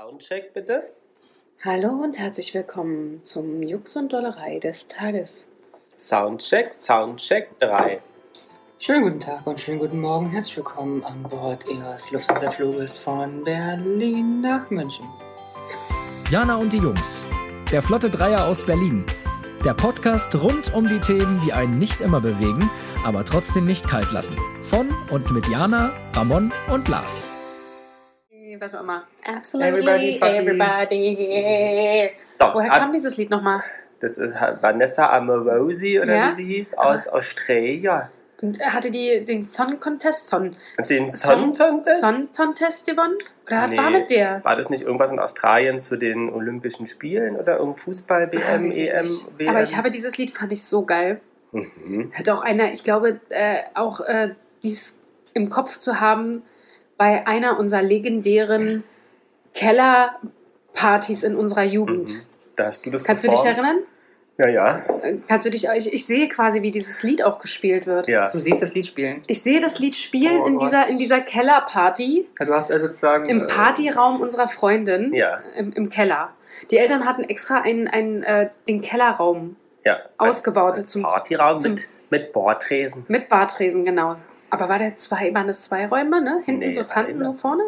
Soundcheck bitte. Hallo und herzlich willkommen zum Jux und Dollerei des Tages. Soundcheck, Soundcheck 3. Schönen guten Tag und schönen guten Morgen. Herzlich willkommen an Bord Ihres Lufthansa-Fluges von Berlin nach München. Jana und die Jungs. Der Flotte Dreier aus Berlin. Der Podcast rund um die Themen, die einen nicht immer bewegen, aber trotzdem nicht kalt lassen. Von und mit Jana, Ramon und Lars. Was auch immer. Absolutely Everybody fucking- everybody. So, Woher ab- kam dieses Lied nochmal? das ist Vanessa Amorosi oder Ja? wie sie hieß, aus Australia. Und hatte die den Song Contest? Son, Den Song- Song Contest? Song Contest gewonnen? Oder Nee. war mit der? War das nicht irgendwas in Australien zu den Olympischen Spielen oder irgendein Fußball, WM, EM. WM? Aber ich habe dieses Lied, fand ich so geil. Mhm. Hat auch einer, ich glaube, äh, auch äh, dies im Kopf zu haben bei einer unserer legendären Kellerpartys in unserer Jugend. Mhm. Da hast du das Kannst du dich performt? erinnern? Ja, ja. Äh, Kannst du dich, ich, ich sehe quasi, wie dieses Lied auch gespielt wird. ja. Du siehst das Lied spielen. Ich sehe das Lied spielen Oh in, dieser, in dieser Kellerparty, Ja, Du hast also sozusagen. im äh, Partyraum unserer Freundin, Ja, im, im Keller. Die Eltern hatten extra einen, einen, äh, den Kellerraum ja. Ausgebaut Als, als zum- Partyraum zum- mit, mit Bordtresen. mit Bartresen, genau. Aber war der zwei, waren das zwei Räume, ne? Hinten Nee, so Tanten nur vorne?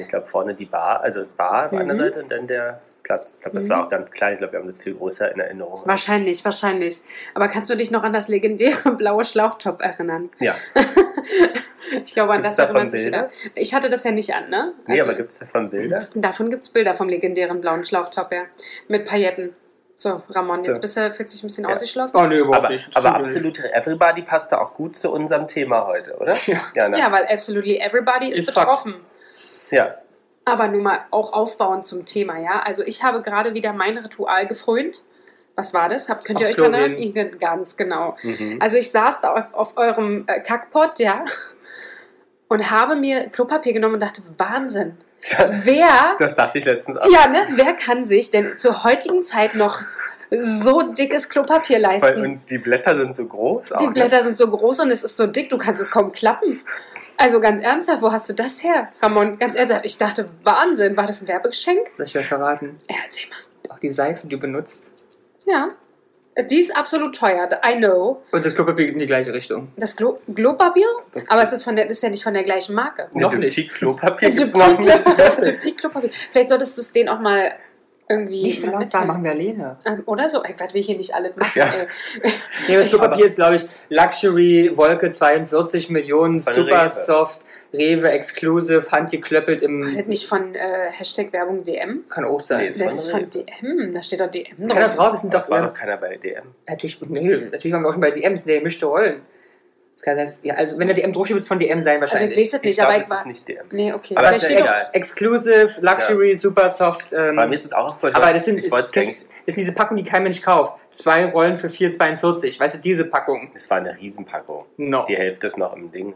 Ich glaube vorne die Bar, also Bar auf Mhm. einer Seite und dann der Platz. Ich glaube, das Mhm. war auch ganz klein. Ich glaube, wir haben das viel größer in Erinnerung. Wahrscheinlich, wahrscheinlich. Aber kannst du dich noch an das legendäre blaue Schlauchtop erinnern? Ja. ich glaube, an Gibt's das erinnert sich jeder. Ich hatte das ja nicht an, ne? Nee, Also, aber gibt es davon Bilder? Davon gibt es Bilder vom legendären blauen Schlauchtop, ja. Mit Pailletten. So, Ramon, So. jetzt bist du, fühlst dich ein bisschen Ja. ausgeschlossen. Oh, nee, überhaupt Aber, nicht. aber Stimmt absolute Everybody passt da auch gut zu unserem Thema heute, oder? Ja. Ja, ne? Ja, weil absolutely everybody ist, Ist Fakt. betroffen. ja. Aber nun mal auch aufbauend zum Thema, ja. Also ich habe gerade wieder mein Ritual gefrönt. Was war das? Habt, könnt ihr Auf euch Klo daran gehen. erinnern? Ganz genau. Mhm. Also ich saß da auf, auf eurem äh, Kackpot, ja, und habe mir Klopapier genommen und dachte, Wahnsinn. Wer, Das dachte ich letztens auch. ja, ne, wer kann sich denn zur heutigen Zeit noch so dickes Klopapier Weil, leisten? und die Blätter sind so groß. Auch, Die ne? Blätter sind so groß und es ist so dick, du kannst es kaum klappen. Also ganz ernsthaft, wo hast du das her, Ramon? Ganz ernsthaft, ich dachte, Wahnsinn, war das ein Werbegeschenk? Soll ich dir verraten? Ja, erzähl mal. Auch die Seife, die du benutzt. Ja. Die ist absolut teuer, I know. Und das Klopapier geht in die gleiche Richtung. Das Glo Glopapier? Das Aber es ist, von der, ist ja nicht von der gleichen Marke. Ne, Noch nicht. Diptyk-Klopapier gibt es noch nicht. Diptyk-Klopapier. Vielleicht solltest du es denen auch mal irgendwie. Nicht so langsam, machen wir alleine. Ähm, Oder so. Ey, was will ich hier nicht alles machen? Ja. Nee, das Klopapier Aber- ist, glaube ich, Luxury, Wolke 42 Millionen, super soft, Rewe Exclusive, handgeklöppelt War im. das nicht von äh, Hashtag Werbung DM? Kann auch sein. Nee, ist Das ist von DM. Da steht doch DM Keiner drauf. Frau, wir sind doch. Das war noch keiner bei DM. Natürlich, nee, natürlich waren wir auch schon bei DMs, nee, mischte Rollen. Das kann heißt, ja, also wenn der DM draufsteht, wird es von DM sein Also ich wahrscheinlich. weiß es Ich nicht, glaube, aber es ich war. ist nicht DM. Nee, okay. Aber Vielleicht ist ja steht doch. egal. Exclusive, Luxury, super soft. Ähm, Bei mir ist es auch voll aber das sind, ich ist, wollte es das eigentlich. ist diese Packung, die kein Mensch kauft. Zwei Rollen für 4,42. Weißt du, diese Packung. Es war eine Riesenpackung. No. Die Hälfte ist noch im Ding.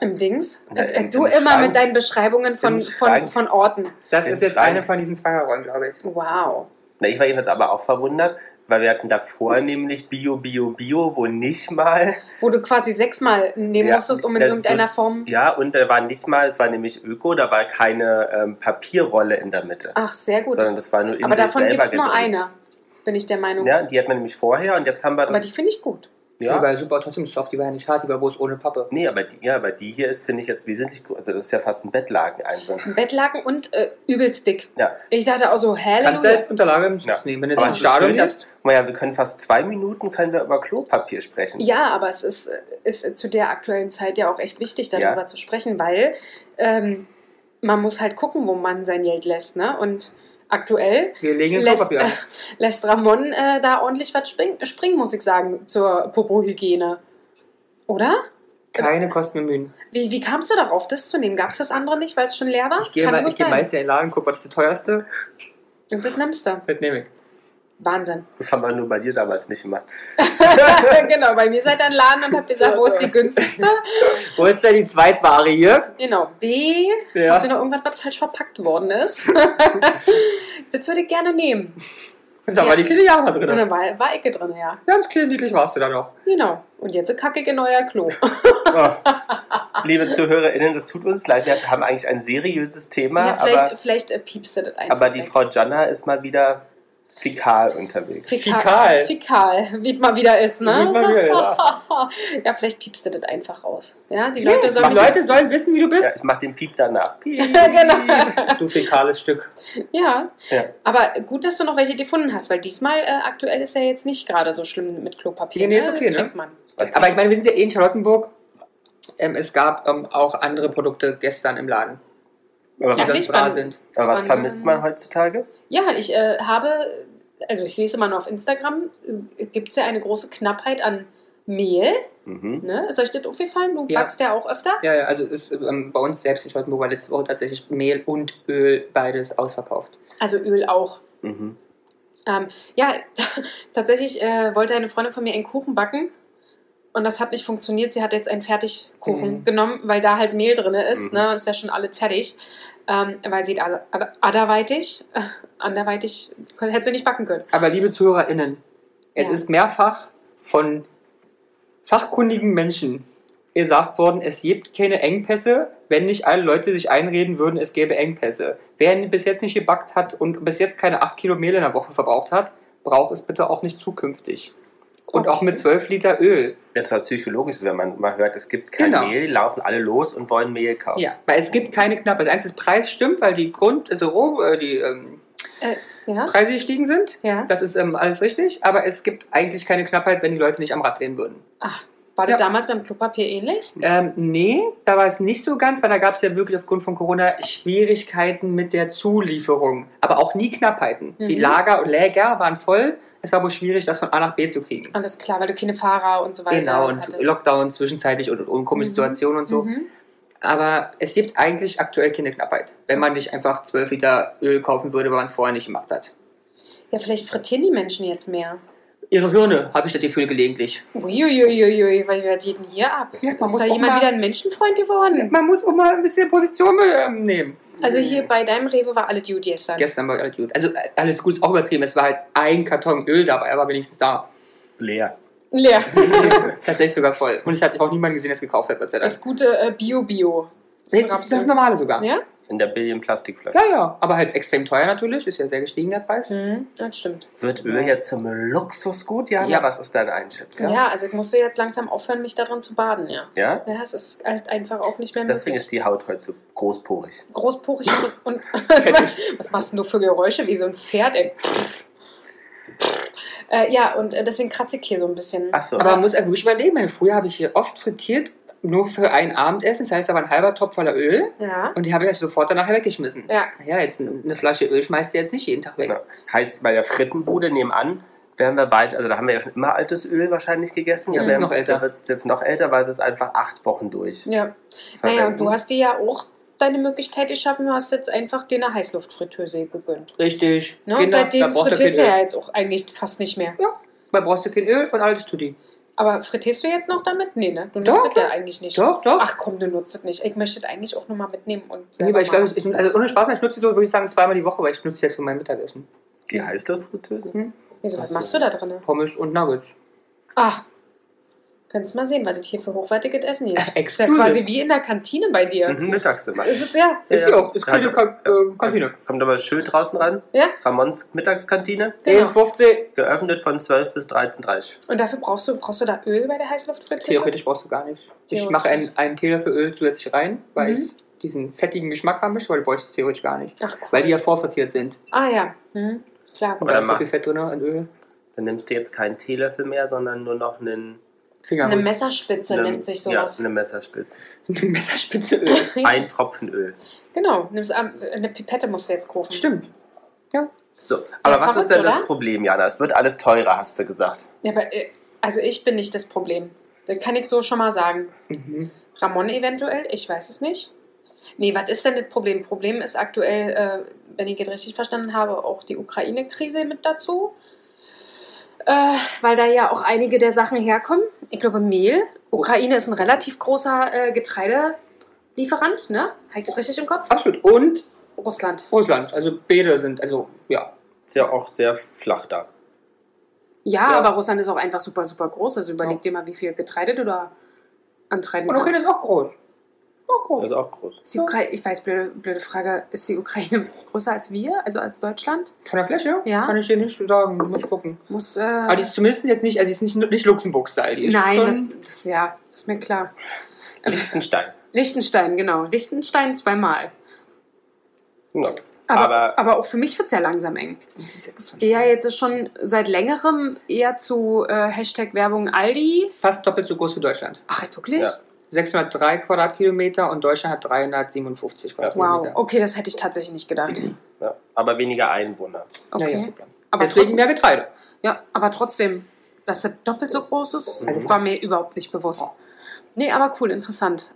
Im Dings? Ja, Äh, im- du im immer Schrank. mit deinen Beschreibungen von, Im von, von Orten. Das Im ist jetzt Schrank. eine von diesen Zweierrollen, glaube ich. Wow. Na, ich war jedenfalls aber auch verwundert, weil wir hatten davor nämlich Bio, Bio, Bio, wo nicht mal. Wo du quasi sechsmal nehmen Ja, musstest, um in irgendeiner so- Form. Ja, und da war nicht mal, es war nämlich Öko, da war keine ähm, Papierrolle in der Mitte. Ach, sehr gut. Sondern das war nur in Aber sich davon gibt es nur eine, bin ich der Meinung. Ja, die hat man nämlich vorher und jetzt haben wir Aber das. die finde ich gut. Die ja, war super trotzdem soft, die war ja nicht hart, die war bloß ohne Pappe. nee, aber die, ja, aber die hier ist, finde ich, jetzt wesentlich gut. Also, das ist ja fast ein Bettlaken. Also. Ein Bettlaken und äh, übelst dick. Ja, Ich dachte auch so, Kannst du als Unterlage im Ja. nehmen, wenn du ins ist Stadion schön, dass, gehst. guck mal ja, wir können fast zwei Minuten können wir über Klopapier sprechen. Ja, aber es ist, ist zu der aktuellen Zeit ja auch echt wichtig, darüber Ja. zu sprechen, weil ähm, man muss halt gucken, wo man sein Geld lässt. Ne? Und aktuell Wir legen ein lässt, äh, lässt Ramon äh, da ordentlich was springen, springen, muss ich sagen, zur Popo-Hygiene. Oder? Keine Kosten und Mühen. Wie, wie kamst du darauf, das zu nehmen? Gab es das andere nicht, weil es schon leer war? Ich gehe, mal, ich gehe meist in den Laden, guck, was ist das teuerste? Und das nimmst du. Das nehme ich. Wahnsinn. Das haben wir nur bei dir damals nicht gemacht. genau, bei mir seid ihr Laden und habt gesagt, wo ist die günstigste? Wo ist denn die Zweitware hier? Genau, B. Ja. Ob da noch irgendwas, was falsch verpackt worden ist. das würde ich gerne nehmen. Und da Ja. war die kleine Jana Und drin. dann war, war Ecke drin, ja. Ganz klein niedlich warst du da noch. Genau. Und jetzt kacke in euer Klo. Oh. Liebe ZuhörerInnen, das tut uns leid. Wir haben eigentlich ein seriöses Thema, ja, vielleicht aber, vielleicht äh, piepst du das einfach. aber die. Frau Jana ist mal wieder fikal unterwegs. Fäkal. Fäkal, wie es mal wieder ist, ne? Wie mal wieder ist. ja, vielleicht piepst du das einfach raus. Ja, die Ja, Leute sollen Leute sollen wissen, wie du Ja, bist. ich mach den Piep danach. Piep. genau. Du fäkales Stück. Ja. Ja. aber gut, dass du noch welche gefunden hast, weil diesmal äh, aktuell ist ja jetzt nicht gerade so schlimm mit Klopapier. Nee, nee, ist ne? okay, ne? Aber ich meine, wir sind ja eh in Charlottenburg. Ähm, es gab ähm, auch andere Produkte gestern im Laden, aber, die Ja, was, sonst man. sind. aber was vermisst man heutzutage? Ja, ich äh, habe, also ich sehe es immer nur auf Instagram, äh, gibt es ja eine große Knappheit an Mehl. Mhm. Ne? Ist euch das aufgefallen? Du Ja. backst ja auch öfter. Ja, ja, also ist ähm, bei uns selbst in Charlottenburg war letzte Woche tatsächlich Mehl und Öl beides ausverkauft. Also Öl auch. Mhm. Ähm, ja, tatsächlich äh, wollte eine Freundin von mir einen Kuchen backen und das hat nicht funktioniert. Sie hat jetzt einen Fertigkuchen Mhm. genommen, weil da halt Mehl drin ist. Mhm. Ne? Ist ja schon alles fertig. Ähm, weil sie anderweitig, äh, anderweitig hätte sie nicht backen können. Aber liebe ZuhörerInnen, es Ja. ist mehrfach von fachkundigen Menschen gesagt worden, es gibt keine Engpässe, wenn nicht alle Leute sich einreden würden, es gäbe Engpässe. Wer bis jetzt nicht gebackt hat und bis jetzt keine 8 Kilo Mehl in der Woche verbraucht hat, braucht es bitte auch nicht zukünftig. Und Okay. auch mit 12 Liter Öl. Das ist was Psychologisches, wenn man mal hört, es gibt kein Genau. Mehl, laufen alle los und wollen Mehl kaufen. Ja, weil es gibt keine Knappe. Das einzige Preis stimmt, weil die Grund, also Roh, äh, die ähm, Ja? Preise gestiegen sind. Ja. Das ist ähm, alles richtig, aber es gibt eigentlich keine Knappheit, wenn die Leute nicht am Rad drehen würden. Ach, war das Ja. damals beim Klopapier ähnlich? Ähm, nee, da war es nicht so ganz, weil da gab es ja wirklich aufgrund von Corona Schwierigkeiten mit der Zulieferung. Aber auch nie Knappheiten. Die Mhm. Lager und Läger waren voll. Es war wohl schwierig, das von A nach B zu kriegen. Alles klar, weil du keine Fahrer und so weiter Genau, und hattest. Lockdown zwischenzeitlich und, und komische Mhm. Situationen und so. Mhm. Aber es gibt eigentlich aktuell keine Knappheit, wenn man nicht einfach 12 Liter Öl kaufen würde, weil man es vorher nicht gemacht hat. Ja, vielleicht frittieren die Menschen jetzt mehr. Ihre Hirne, habe ich das Gefühl gelegentlich. Uiuiuiui, weil wer geht denn hier ab? Ja, man ist da jemand mal- wieder ein Menschenfreund geworden? Man muss auch mal ein bisschen Position ähm, nehmen. Also hier bei deinem Rewe war alles gut gestern. Gestern war alles gut. Also äh, alles gut ist auch übertrieben. Es war halt ein Karton Öl dabei, aber wenigstens da. Leer. Leer. Tatsächlich sogar voll. Und ich hatte auch niemanden gesehen, der es gekauft hat, Gott sei Dank. Das gute äh, Bio-Bio. Das ist das normale sogar. Ja? Ja? In der Billion-Plastikflasche. ja, Aber halt extrem teuer natürlich. Ist ja sehr gestiegen, der Preis. Mhm, das stimmt. Wird Öl jetzt zum Luxusgut? Jana, Ja. was ist deine Einschätzung? Ja. also ich musste jetzt langsam aufhören, mich daran zu baden, ja. Ja? Ja, es ist halt einfach auch nicht mehr Deswegen möglich. ist die Haut heute so großporig. Großporig und... und was machst denn du für Geräusche? Wie so ein Pferd, ey. Äh, ja, und äh, deswegen kratze ich hier so ein bisschen. Ach so. Aber man muss ja wirklich überlegen. Meine, früher habe ich hier oft frittiert, nur für ein Abendessen. Das heißt aber ein halber Topf voller Öl. Ja. Und die habe ich sofort danach weggeschmissen. Ja. Ja, jetzt eine Flasche Öl schmeißt du jetzt nicht jeden Tag weg. Ja. Heißt, bei der Frittenbude nebenan werden wir weit, also da haben wir ja schon immer altes Öl wahrscheinlich gegessen. Ja, ist noch älter. Da wird es jetzt noch älter, weil es ist einfach acht Wochen durch. Ja. Naja, und du hast dir ja auch deine Möglichkeit geschaffen, du hast jetzt einfach dir eine Heißluftfritteuse gegönnt. Richtig. Ne? Und da seitdem brauchst du frittierst du kein ja Öl. jetzt auch eigentlich fast nicht mehr. Da brauchst du kein Öl und alles tut die. Aber frittierst du jetzt noch damit? Nee, ne? Du Doch, nutzt es ja eigentlich nicht. Doch, doch. Ach komm, du nutzt es nicht. Ich möchte es eigentlich auch nochmal mitnehmen und Nee, aber ich glaube, ich, also ohne Spaß, ich nutze sie so, würde ich sagen, zweimal die Woche, weil ich nutze sie jetzt für mein Mittagessen. Die Heißluftfritteuse? Wieso, was so. machst du da drin? Pommes und Nuggets. Ah, kannst mal sehen, was das hier für hochwertiges Essen hier ist. Ist ja quasi wie in der Kantine bei dir. Mhm, Mittagszimmer. Ist es ja? Ist Ja, ja auch, ist ja. kühle Ka- äh, Kantine. Kommt aber schön draußen ran. Ja, Ramons Mittagskantine. genau. 1,50. Geöffnet von 12 bis 13.30 Und dafür brauchst du, brauchst du da Öl bei der Heißluftfritteuse? Theoretisch brauchst du gar nicht. Ich mache einen, einen Teelöffel Öl zusätzlich rein, weil Mhm. ich diesen fettigen Geschmack haben möchte, weil du bräuchst du theoretisch gar nicht. Ach, cool. Weil die ja vorfrittiert sind. Ah ja, mhm. klar. Und da dann ist so viel Fett drin in Öl. Dann nimmst du jetzt keinen Teelöffel mehr, sondern nur noch einen, Finger Eine Messerspitze eine, nennt sich ja, sowas. eine Messerspitze. Eine Messerspitze Öl. Ein Tropfen Öl. Genau, nimmst, am- eine Pipette musst du jetzt kaufen. Stimmt. So, aber Ja, was ist verrückt, denn das oder? Problem, Jana? Es wird alles teurer, hast du gesagt. Ja, aber äh, also ich bin nicht das Problem. Das kann ich so schon mal sagen. Mhm. Ramon eventuell, ich weiß es nicht. Nee, was ist denn das Problem? Problem ist aktuell, äh, wenn ich es richtig verstanden habe, auch die Ukraine-Krise mit dazu. Äh, weil da ja auch einige der Sachen herkommen. Ich glaube, Mehl. Ukraine ist ein relativ großer äh, Getreidelieferant, ne? Habe ich das richtig im Kopf? Absolut. Und Russland. Russland. Also beide sind, also ja. Ist ja auch sehr flach da. Ja, Ja. aber Russland ist auch einfach super, super groß. Also überleg dir mal, wie viel Getreide du da antreiben Und Ukraine kannst. ist auch groß. Auch groß. Also auch groß. Ist die Ukraine, ich weiß, blöde, blöde Frage, ist die Ukraine größer als wir, also als Deutschland? Von der Fläche? Ja. Kann ich dir nicht sagen. Muss ich gucken. Muss, äh, Aber die ist zumindest jetzt nicht, also die ist nicht, nicht Luxemburg-Style. Die ist nein, schon, das, das, ja, das ist mir klar. Liechtenstein. Liechtenstein, genau. Liechtenstein zweimal. Genau. Aber, Aber- aber, auch für mich wird es ja langsam eng. Ich gehe ja jetzt schon seit längerem eher zu äh, Hashtag Werbung Aldi. fast doppelt so groß wie Deutschland. Ach, wirklich? Ja. 603 Quadratkilometer und Deutschland hat 357 Wow, Quadratkilometer. okay, das hätte ich tatsächlich nicht gedacht. Ja. Aber weniger Einwohner. Okay. Ja, ja. Aber Deswegen mehr Getreide. Ja, aber trotzdem, dass das doppelt so groß ist, Also war was? mir überhaupt nicht bewusst. Nee, aber cool, interessant.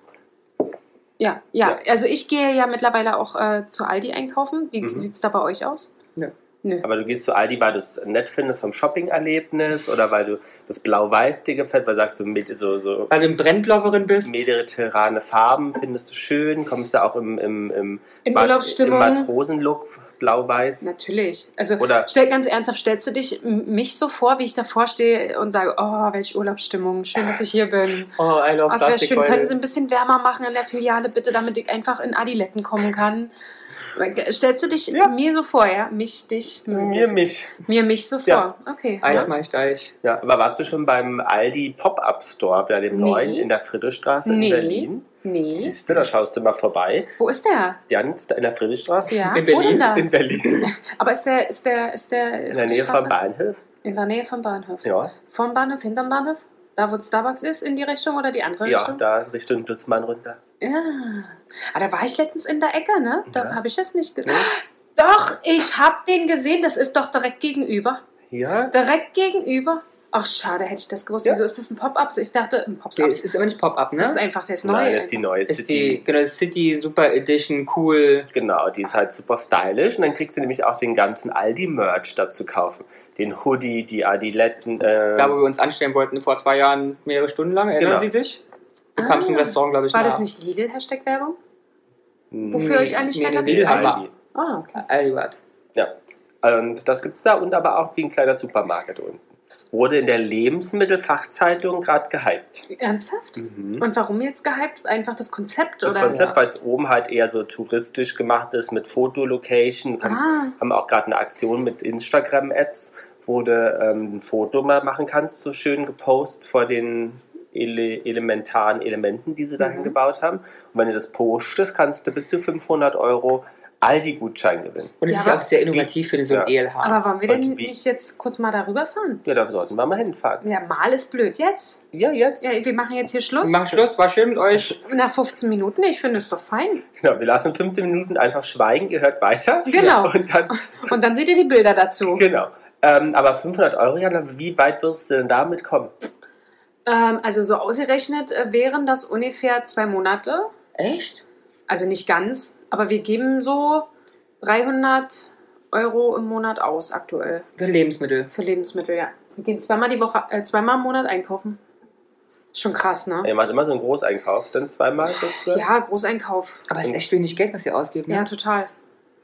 Ja, ja, also ich gehe ja mittlerweile auch äh, zu Aldi einkaufen. Wie Mhm. sieht es da bei euch aus? Nö. Nö. Aber du gehst zu Aldi, weil du es nett findest vom Shopping-Erlebnis oder weil du das Blau-Weiß dir gefällt, weil sagst du, so, so Weil du ein Brandloverin bist. mediterrane Farben findest du schön, kommst du auch im, im, im, In Ma- Urlaubsstimmung? im Matrosenlook Blau-Weiß. Natürlich. Also Oder stell, ganz ernsthaft, stellst du dich mich so vor, wie ich davor stehe und sage, oh, welche Urlaubsstimmung, schön, dass ich hier bin. Oh, I love Oh, wäre schön, können Sie ein bisschen wärmer machen in der Filiale, bitte, damit ich einfach in Adiletten kommen kann. Stellst du dich Ja. mir so vor, ja? Mich, dich, mir mich. mir mich so vor. Ja. Okay. Eich, Ja. Deich. Ja, aber warst du schon beim Aldi Pop-Up Store, bei dem Nee. neuen in der Friedrichstraße Nee. in Berlin? Nee. Siehst du, da schaust du mal vorbei. Wo ist der? Ganz da in der Friedrichstraße? Ja, In wo Berlin? denn da? In Berlin. Aber ist der, ist der, ist der In der Nähe vom Bahnhof. In der Nähe vom Bahnhof. Ja, Vom Bahnhof, hinterm Bahnhof? Da, wo Starbucks ist, in die Richtung oder die andere ja Richtung? da Richtung Dussmann runter. Ja. Ah, da war ich letztens in der Ecke, ne? Da Ja. habe ich das nicht gesehen. Ja. Doch, ich habe den gesehen. Das ist doch direkt gegenüber. Ja, Direkt gegenüber. Ach, schade, hätte ich das gewusst. Ja. Wieso ist das ein Pop-up? Ich dachte, ein Pop-up. ist aber nicht Pop-Up, ne? Das ist einfach das Neue. nein, das ist die neue ist City. die genau, City Super Edition, cool. Genau, die ist halt super stylisch und dann kriegst du nämlich auch den ganzen Aldi-Merch dazu kaufen. Den Hoodie, die Adiletten. Äh, Da, wo wir uns anstellen wollten vor zwei Jahren, mehrere Stunden lang, erinnern Genau. Sie sich? Du Ah. kamst im Restaurant, glaube ich, War nach. das nicht Lidl-Hashtag-Werbung? Wofür Nee, ich eigentlich nee, stand nee, hab? Lidl haben. Aldi. Ah, okay. Aldi war. Ja, und das gibt's da und aber auch wie ein kleiner Supermarkt unten. Wurde in der Lebensmittelfachzeitung gerade gehypt. Ernsthaft? Mhm. Und warum jetzt gehypt? Einfach das Konzept? Das oder? Konzept, weil es oben halt eher so touristisch gemacht ist mit Fotolocation. Ah, haben auch gerade eine Aktion mit Instagram-Ads, wo du ähm, ein Foto mal machen kannst, so schön gepostet vor den ele elementaren Elementen, die sie dahin Mhm. gebaut haben. Und wenn du das postest, kannst du bis zu 500 Euro Aldi-Gutschein gewinnen. Und es Ja, ist ja auch aber- sehr innovativ für so ein Ja. ELH. aber wollen wir denn Und wie- nicht jetzt kurz mal darüber fahren? Ja, da sollten wir mal hinfahren. Ja, mal ist blöd. Jetzt? Ja, jetzt. Ja, wir machen jetzt hier wir Schluss. machen Schluss, war schön mit euch. Nach 15 Minuten? Ich finde es doch fein. Genau, wir lassen 15 Minuten einfach schweigen, ihr hört weiter. Genau. Und dann, Und dann seht ihr die Bilder dazu. genau. Ähm, aber 500 Euro, Jana, wie weit wirst du denn damit kommen? Ähm, also so ausgerechnet äh, wären das ungefähr zwei Monate. Echt? Also nicht ganz, aber wir geben so 300 Euro im Monat aus aktuell Für Lebensmittel. für Lebensmittel, ja. Wir gehen zweimal die Woche, äh, zweimal im Monat einkaufen. Schon krass, ne? Ihr macht immer so einen Großeinkauf, dann zweimal sozusagen. Ja, Großeinkauf. Aber es ist echt wenig Geld, was ihr ausgibt, ne? Ja, total.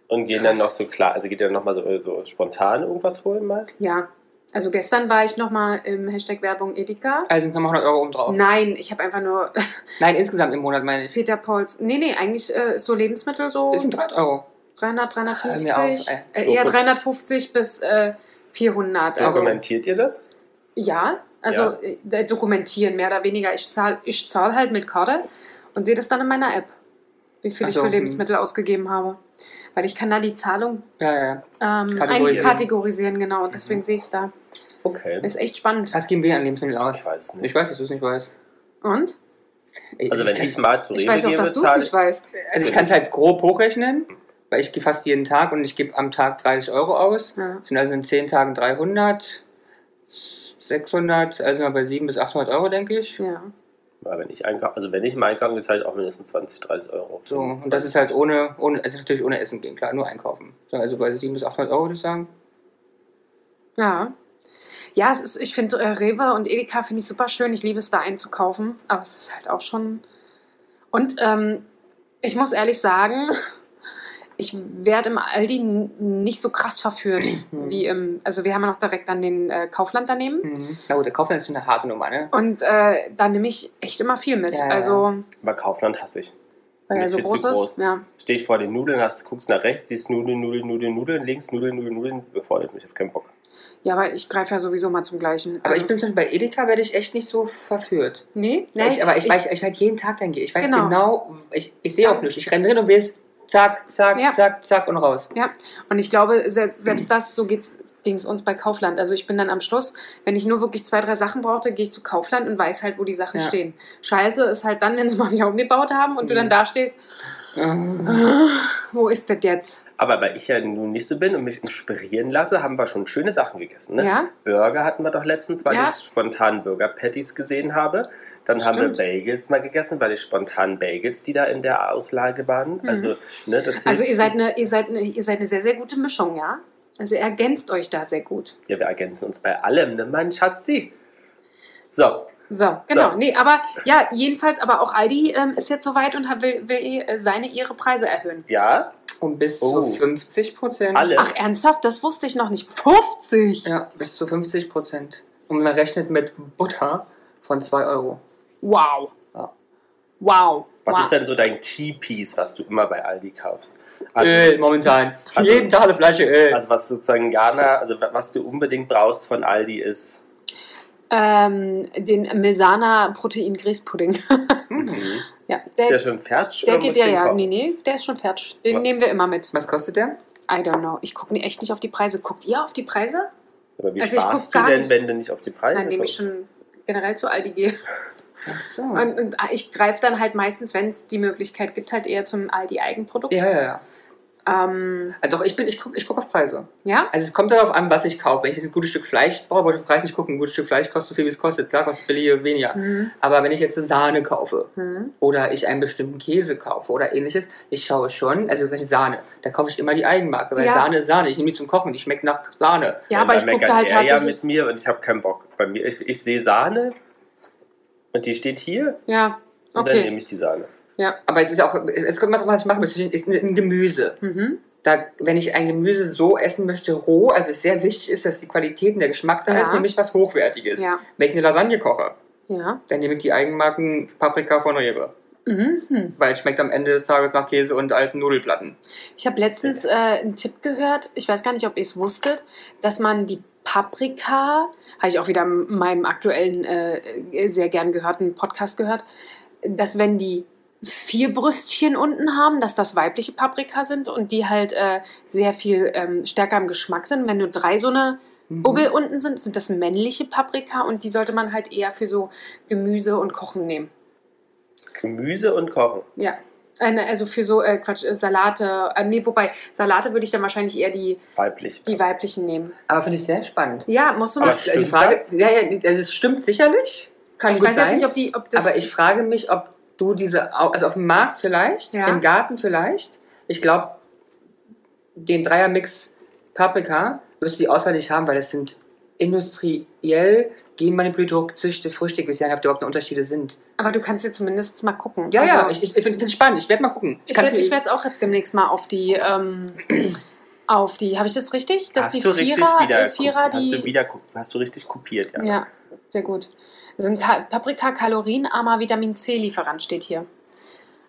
Und gehen dann noch so klar, also geht ihr dann nochmal so, so spontan irgendwas holen mal? Ja. Also gestern war ich nochmal im Hashtag Werbung Edeka. Also sind nochmal 100 Euro oben drauf. Nein, ich habe einfach nur Nein, insgesamt im Monat meine ich. Peter Pauls. Nee, nee, eigentlich äh, ist so Lebensmittel so Das sind 300 Euro. 300, Hör mir 350. auf, ey. äh, eher gut. 350 bis äh, 400. Also, Dokumentiert ihr das? ja, also Ja. äh, dokumentieren mehr oder weniger. Ich zahle ich zahl halt mit Karte und sehe das dann in meiner App, wie viel Ach ich so, für hm. Lebensmittel ausgegeben habe. Weil ich kann da die Zahlung Ja, ja. ähm, Kategorisieren. genau. Und deswegen sehe ich es da. Okay. Ist echt spannend. Was geben wir an Lebensmitteln aus? Ich weiß es Ich nicht. weiß, dass du es nicht weißt. Und? Also wenn ich mal zu Ich Rewe weiß auch, gebe, dass du es nicht weißt. Also ich kann es halt grob hochrechnen, weil ich gehe fast jeden Tag und ich gebe am Tag 30 Euro aus. Ja. Das sind also in 10 Tagen 300, 600, also mal bei 700 bis 800 Euro, denke ich. ja. Aber wenn ich einkaufe, also wenn ich mal einkaufe, dann zahle ich auch mindestens 20, 30 Euro. So, und das ist halt ohne, ohne also natürlich ohne Essen gehen, klar, nur einkaufen. So, also bei 700 bis 800 Euro würde ich sagen. Ja. Ja, es ist, ich finde äh, Rewe und Edeka finde ich super schön. Ich liebe es da einzukaufen, aber es ist halt auch schon. Und ähm, ich muss ehrlich sagen, ich werde im Aldi nicht so krass verführt wie im, also wir haben ja noch direkt dann den äh, Kaufland daneben. Mhm. Na gut, der Kaufland ist schon eine harte Nummer, ne? Und äh, da nehme ich echt immer viel mit. Ja, ja. also, Aber Kaufland hasse ich. Weil er so groß ist. groß. Ja. Stehe ich vor den Nudeln, hast, guckst nach rechts, siehst Nudeln, Nudeln, Nudeln, Nudeln, links Nudeln, Nudeln, Nudeln, befordert mich, ich hab keinen Bock. ja, aber ich greife ja sowieso mal zum gleichen. Aber Also, ich bin schon bei Edeka werde ich echt nicht so verführt. nee, nee, ich, aber ich, weiß, ich werde jeden Tag dann gehen. Ich weiß Genau. genau, ich, ich sehe auch nicht. Ich renne drin und weiß, zack, zack, Ja. zack, zack und raus. Ja, und ich glaube, se- selbst das, so ging es uns bei Kaufland. Also ich bin dann am Schluss, wenn ich nur wirklich zwei, drei Sachen brauchte, gehe ich zu Kaufland und weiß halt, wo die Sachen Ja. stehen. Scheiße ist halt dann, wenn sie mal wieder umgebaut haben und du Mhm. dann da stehst, Mhm. wo ist das jetzt? Aber weil ich ja nun nicht so bin und mich inspirieren lasse, haben wir schon schöne Sachen gegessen. Ne? Ja, Burger hatten wir doch letztens, weil Ja. ich spontan Burger-Patties gesehen habe. Dann haben wir Stimmt. Bagels mal gegessen, weil ich spontan Bagels, die da in der Auslage waren. Mhm. Also, ne, das also ihr seid, eine, ihr, seid eine, ihr seid eine sehr, sehr gute Mischung, ja? Also ihr ergänzt euch da sehr gut. Ja, wir ergänzen uns bei allem, ne, mein Schatzi? So, So, genau. So. Nee, aber ja, jedenfalls, aber auch Aldi ähm, ist jetzt soweit und hat, will, will äh, seine ihre Preise erhöhen. ja, Und bis Oh. zu 50 Prozent. Alles. Ach, ernsthaft? Das wusste ich noch nicht. 50? Ja, bis zu 50 Prozent. Und man rechnet mit Butter von 2 Euro. Wow. Ja. Wow. was wow. ist denn so dein Key-Piece, was du immer bei Aldi kaufst? Öl momentan. also- Jeden Tag eine Flasche Öl. Also was sozusagen Ghana, also wa- was du unbedingt brauchst von Aldi ist. Ähm, den Milsana Protein Grießpudding. Mhm. ja, Ist der der, schon fertig der geht ja, ja. Nee, nee, der ist schon fertig. Den Was? nehmen wir immer mit. Was kostet der? I don't know. Ich gucke echt nicht auf die Preise. Guckt ihr auf die Preise? Aber wie Also ich sparst du gar denn, nicht. wenn du nicht auf die Preise Indem ich schon generell zu Aldi gehe. Ach so. Und, und ich greife dann halt meistens, wenn es die Möglichkeit gibt, halt eher zum Aldi-Eigenprodukt. ja, ja, ja. Ähm, Also doch, ich, bin, ich gucke ich guck auf Preise. ja? Also es kommt darauf an, was ich kaufe. Wenn ich jetzt ein gutes Stück Fleisch brauche, wollte ich den Preis nicht gucken. Ein gutes Stück Fleisch kostet so viel, wie es kostet. Klar, kostet billig oder weniger. Mhm. Aber wenn ich jetzt eine Sahne kaufe Mhm. oder ich einen bestimmten Käse kaufe oder ähnliches, ich schaue schon, also welche Sahne, da kaufe ich immer die Eigenmarke, weil Ja. Sahne ist Sahne. Ich nehme die zum Kochen, die schmeckt nach Sahne. Ja, aber ich gucke halt er ja tatsächlich. mit mir und ich habe keinen Bock. Bei mir, ich, ich sehe Sahne und die steht hier Ja, und dann okay. nehme ich die Sahne. Ja. Aber es ist auch, es kommt mal drauf, was ich mache. Es ist ein Gemüse. Mhm. Da, wenn ich ein Gemüse so essen möchte, roh, also es sehr wichtig ist, dass die Qualität und der Geschmack da Ja. ist, nämlich was Hochwertiges. Ja. Wenn ich eine Lasagne koche, Ja. dann nehme ich die Eigenmarken Paprika von Rewe. Mhm. Weil es schmeckt am Ende des Tages nach Käse und alten Nudelplatten. Ich habe letztens äh, einen Tipp gehört, ich weiß gar nicht, ob ihr es wusstet, dass man die Paprika, habe ich auch wieder in meinem aktuellen, äh, sehr gern gehörten Podcast gehört, dass wenn die vier Brüstchen unten haben, dass das weibliche Paprika sind und die halt äh, sehr viel ähm, stärker im Geschmack sind. Wenn nur drei so eine Mhm. Buggel unten sind, sind das männliche Paprika und die sollte man halt eher für so Gemüse und Kochen nehmen. Gemüse und Kochen. Ja. Äh, ne, Also für so, äh, Quatsch, äh, Salate, äh, nee, wobei, Salate würde ich dann wahrscheinlich eher die, Weiblich. die weiblichen nehmen. Aber finde ich sehr spannend. Ja, musst du mal. die Frage das? ja, ja, die- also stimmt sicherlich. Kann Ich gut weiß sein. jetzt nicht, ob die, ob das. aber ich frage mich, ob du diese, also auf dem Markt vielleicht, Ja. im Garten vielleicht, ich glaube, den Dreiermix Paprika wirst du die Auswahl nicht haben, weil das sind industriell genmanipulierte, gezüchtete Früchte. Ich weiß ja nicht, ob da überhaupt noch Unterschiede sind. aber du kannst dir zumindest mal gucken. Ja, also, ja, ich, ich, ich finde es spannend. Ich werde mal gucken. Ich kann's werde es auch jetzt demnächst mal auf die, ähm, auf die, habe ich das richtig? Dass hast die du richtig Vierer, wieder, äh, Vierer hast du die, wieder hast du richtig kopiert, ja. ja, sehr gut. Das sind Ka Paprika kalorienarmer Vitamin C Lieferant steht hier.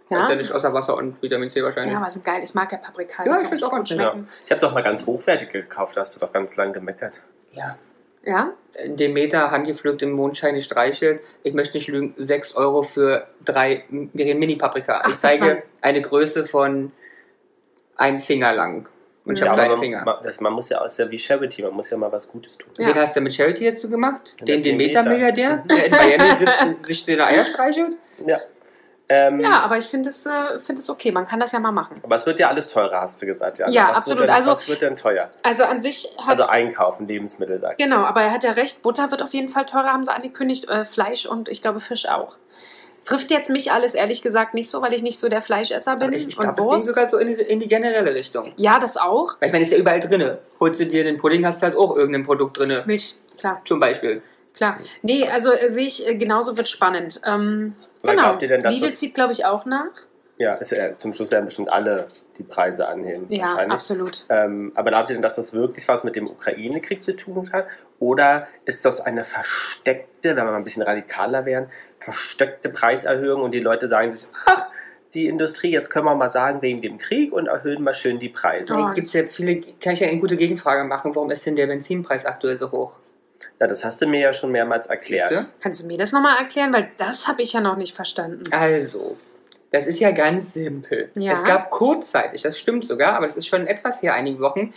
Das ist Ja, ja nicht außer Wasser und Vitamin C wahrscheinlich. ja aber sind geil. Ich mag ja Paprika. Ja, die ich auch gut gut, Ja. schmecken. Ich habe doch mal ganz hochwertige gekauft, da hast du doch ganz lang gemeckert. ja. Ja, Demeter handgepflückt im Mondschein gestreichelt. Ich möchte nicht lügen, 6 Euro für drei Mini-Paprika. Ich zeige eine Größe von einem Finger lang. Und ich Ja, habe man, Finger. man, das, man muss ja, ist ja wie Charity, man muss ja mal was Gutes tun. Ja. Den hast du mit Charity jetzt so gemacht? Den der Demeter-Milliardär, Demeter. der in Miami sitzt und sich seine Eier streichelt? Ja. Ähm, ja, aber ich finde es, äh, finde es okay. Man kann das ja mal machen. Aber es wird ja alles teurer, hast du gesagt. Ja, Ja, was absolut. Wird denn, Also- was wird denn teuer? Also an sich hat Also einkaufen, Lebensmittel, sagst du. Genau, aber er hat ja recht. Butter wird auf jeden Fall teurer, haben sie angekündigt. Äh, Fleisch und ich glaube Fisch auch. Trifft jetzt mich alles ehrlich gesagt nicht so, weil ich nicht so der Fleischesser bin. Ich, ich und ging Wurst. sogar so in, die- in die generelle Richtung. Ja, das auch. Weil ich meine, ist ja überall drin. Holst du dir den Pudding, hast du halt auch irgendein Produkt drin. Milch, klar, Zum Beispiel. klar. Nee, also äh, sehe ich, äh, genauso wird spannend. Ähm, Aber genau. glaubt ihr denn, dass Lidl das- zieht, glaube ich, auch nach. Ja, ist, ja zum Schluss werden bestimmt alle die Preise anheben. Ja, wahrscheinlich. absolut. Ähm, aber glaubt ihr denn, dass das wirklich was mit dem Ukraine-Krieg zu tun hat? Oder ist das eine versteckte, wenn wir mal ein bisschen radikaler wären, versteckte Preiserhöhung und die Leute sagen sich, ach, die Industrie, jetzt können wir mal sagen, wegen dem Krieg und erhöhen mal schön die Preise. Oh, Da gibt es ja viele, kann ich ja eine gute Gegenfrage machen, warum ist denn der Benzinpreis aktuell so hoch? Ja, das hast du mir ja schon mehrmals erklärt. Siehste? Kannst du mir das nochmal erklären? Weil das habe ich ja noch nicht verstanden. Also, das ist ja ganz simpel. Ja. Es gab kurzzeitig, das stimmt sogar, aber das ist schon etwas her, einige Wochen,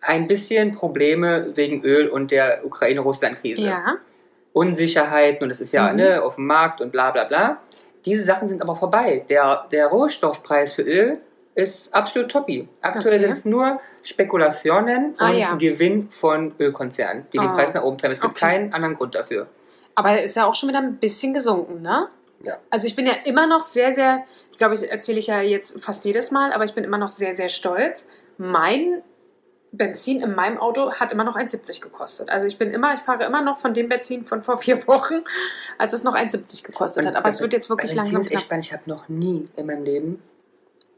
ein bisschen Probleme wegen Öl und der Ukraine-Russland-Krise. Ja. Unsicherheiten und es ist ja Mhm. ne, auf dem Markt und bla bla bla. Diese Sachen sind aber vorbei. Der, der Rohstoffpreis für Öl ist absolut toppi. Aktuell Okay. sind es nur Spekulationen Ah, und ja. Gewinn von Ölkonzernen, die den Ah. Preis nach oben treiben. Es gibt Okay. keinen anderen Grund dafür. Aber er ist ja auch schon wieder ein bisschen gesunken, ne? Ja. Also ich bin ja immer noch sehr, sehr, ich glaube, das erzähle ich ja jetzt fast jedes Mal, aber ich bin immer noch sehr, sehr stolz. Mein Benzin in meinem Auto hat immer noch 1,70 gekostet. Also ich bin immer, ich fahre immer noch von dem Benzin von vor vier Wochen, als es noch 1,70 gekostet hat. Aber es wird jetzt wirklich Benzin langsam knapp. spannend. Ich habe noch nie in meinem Leben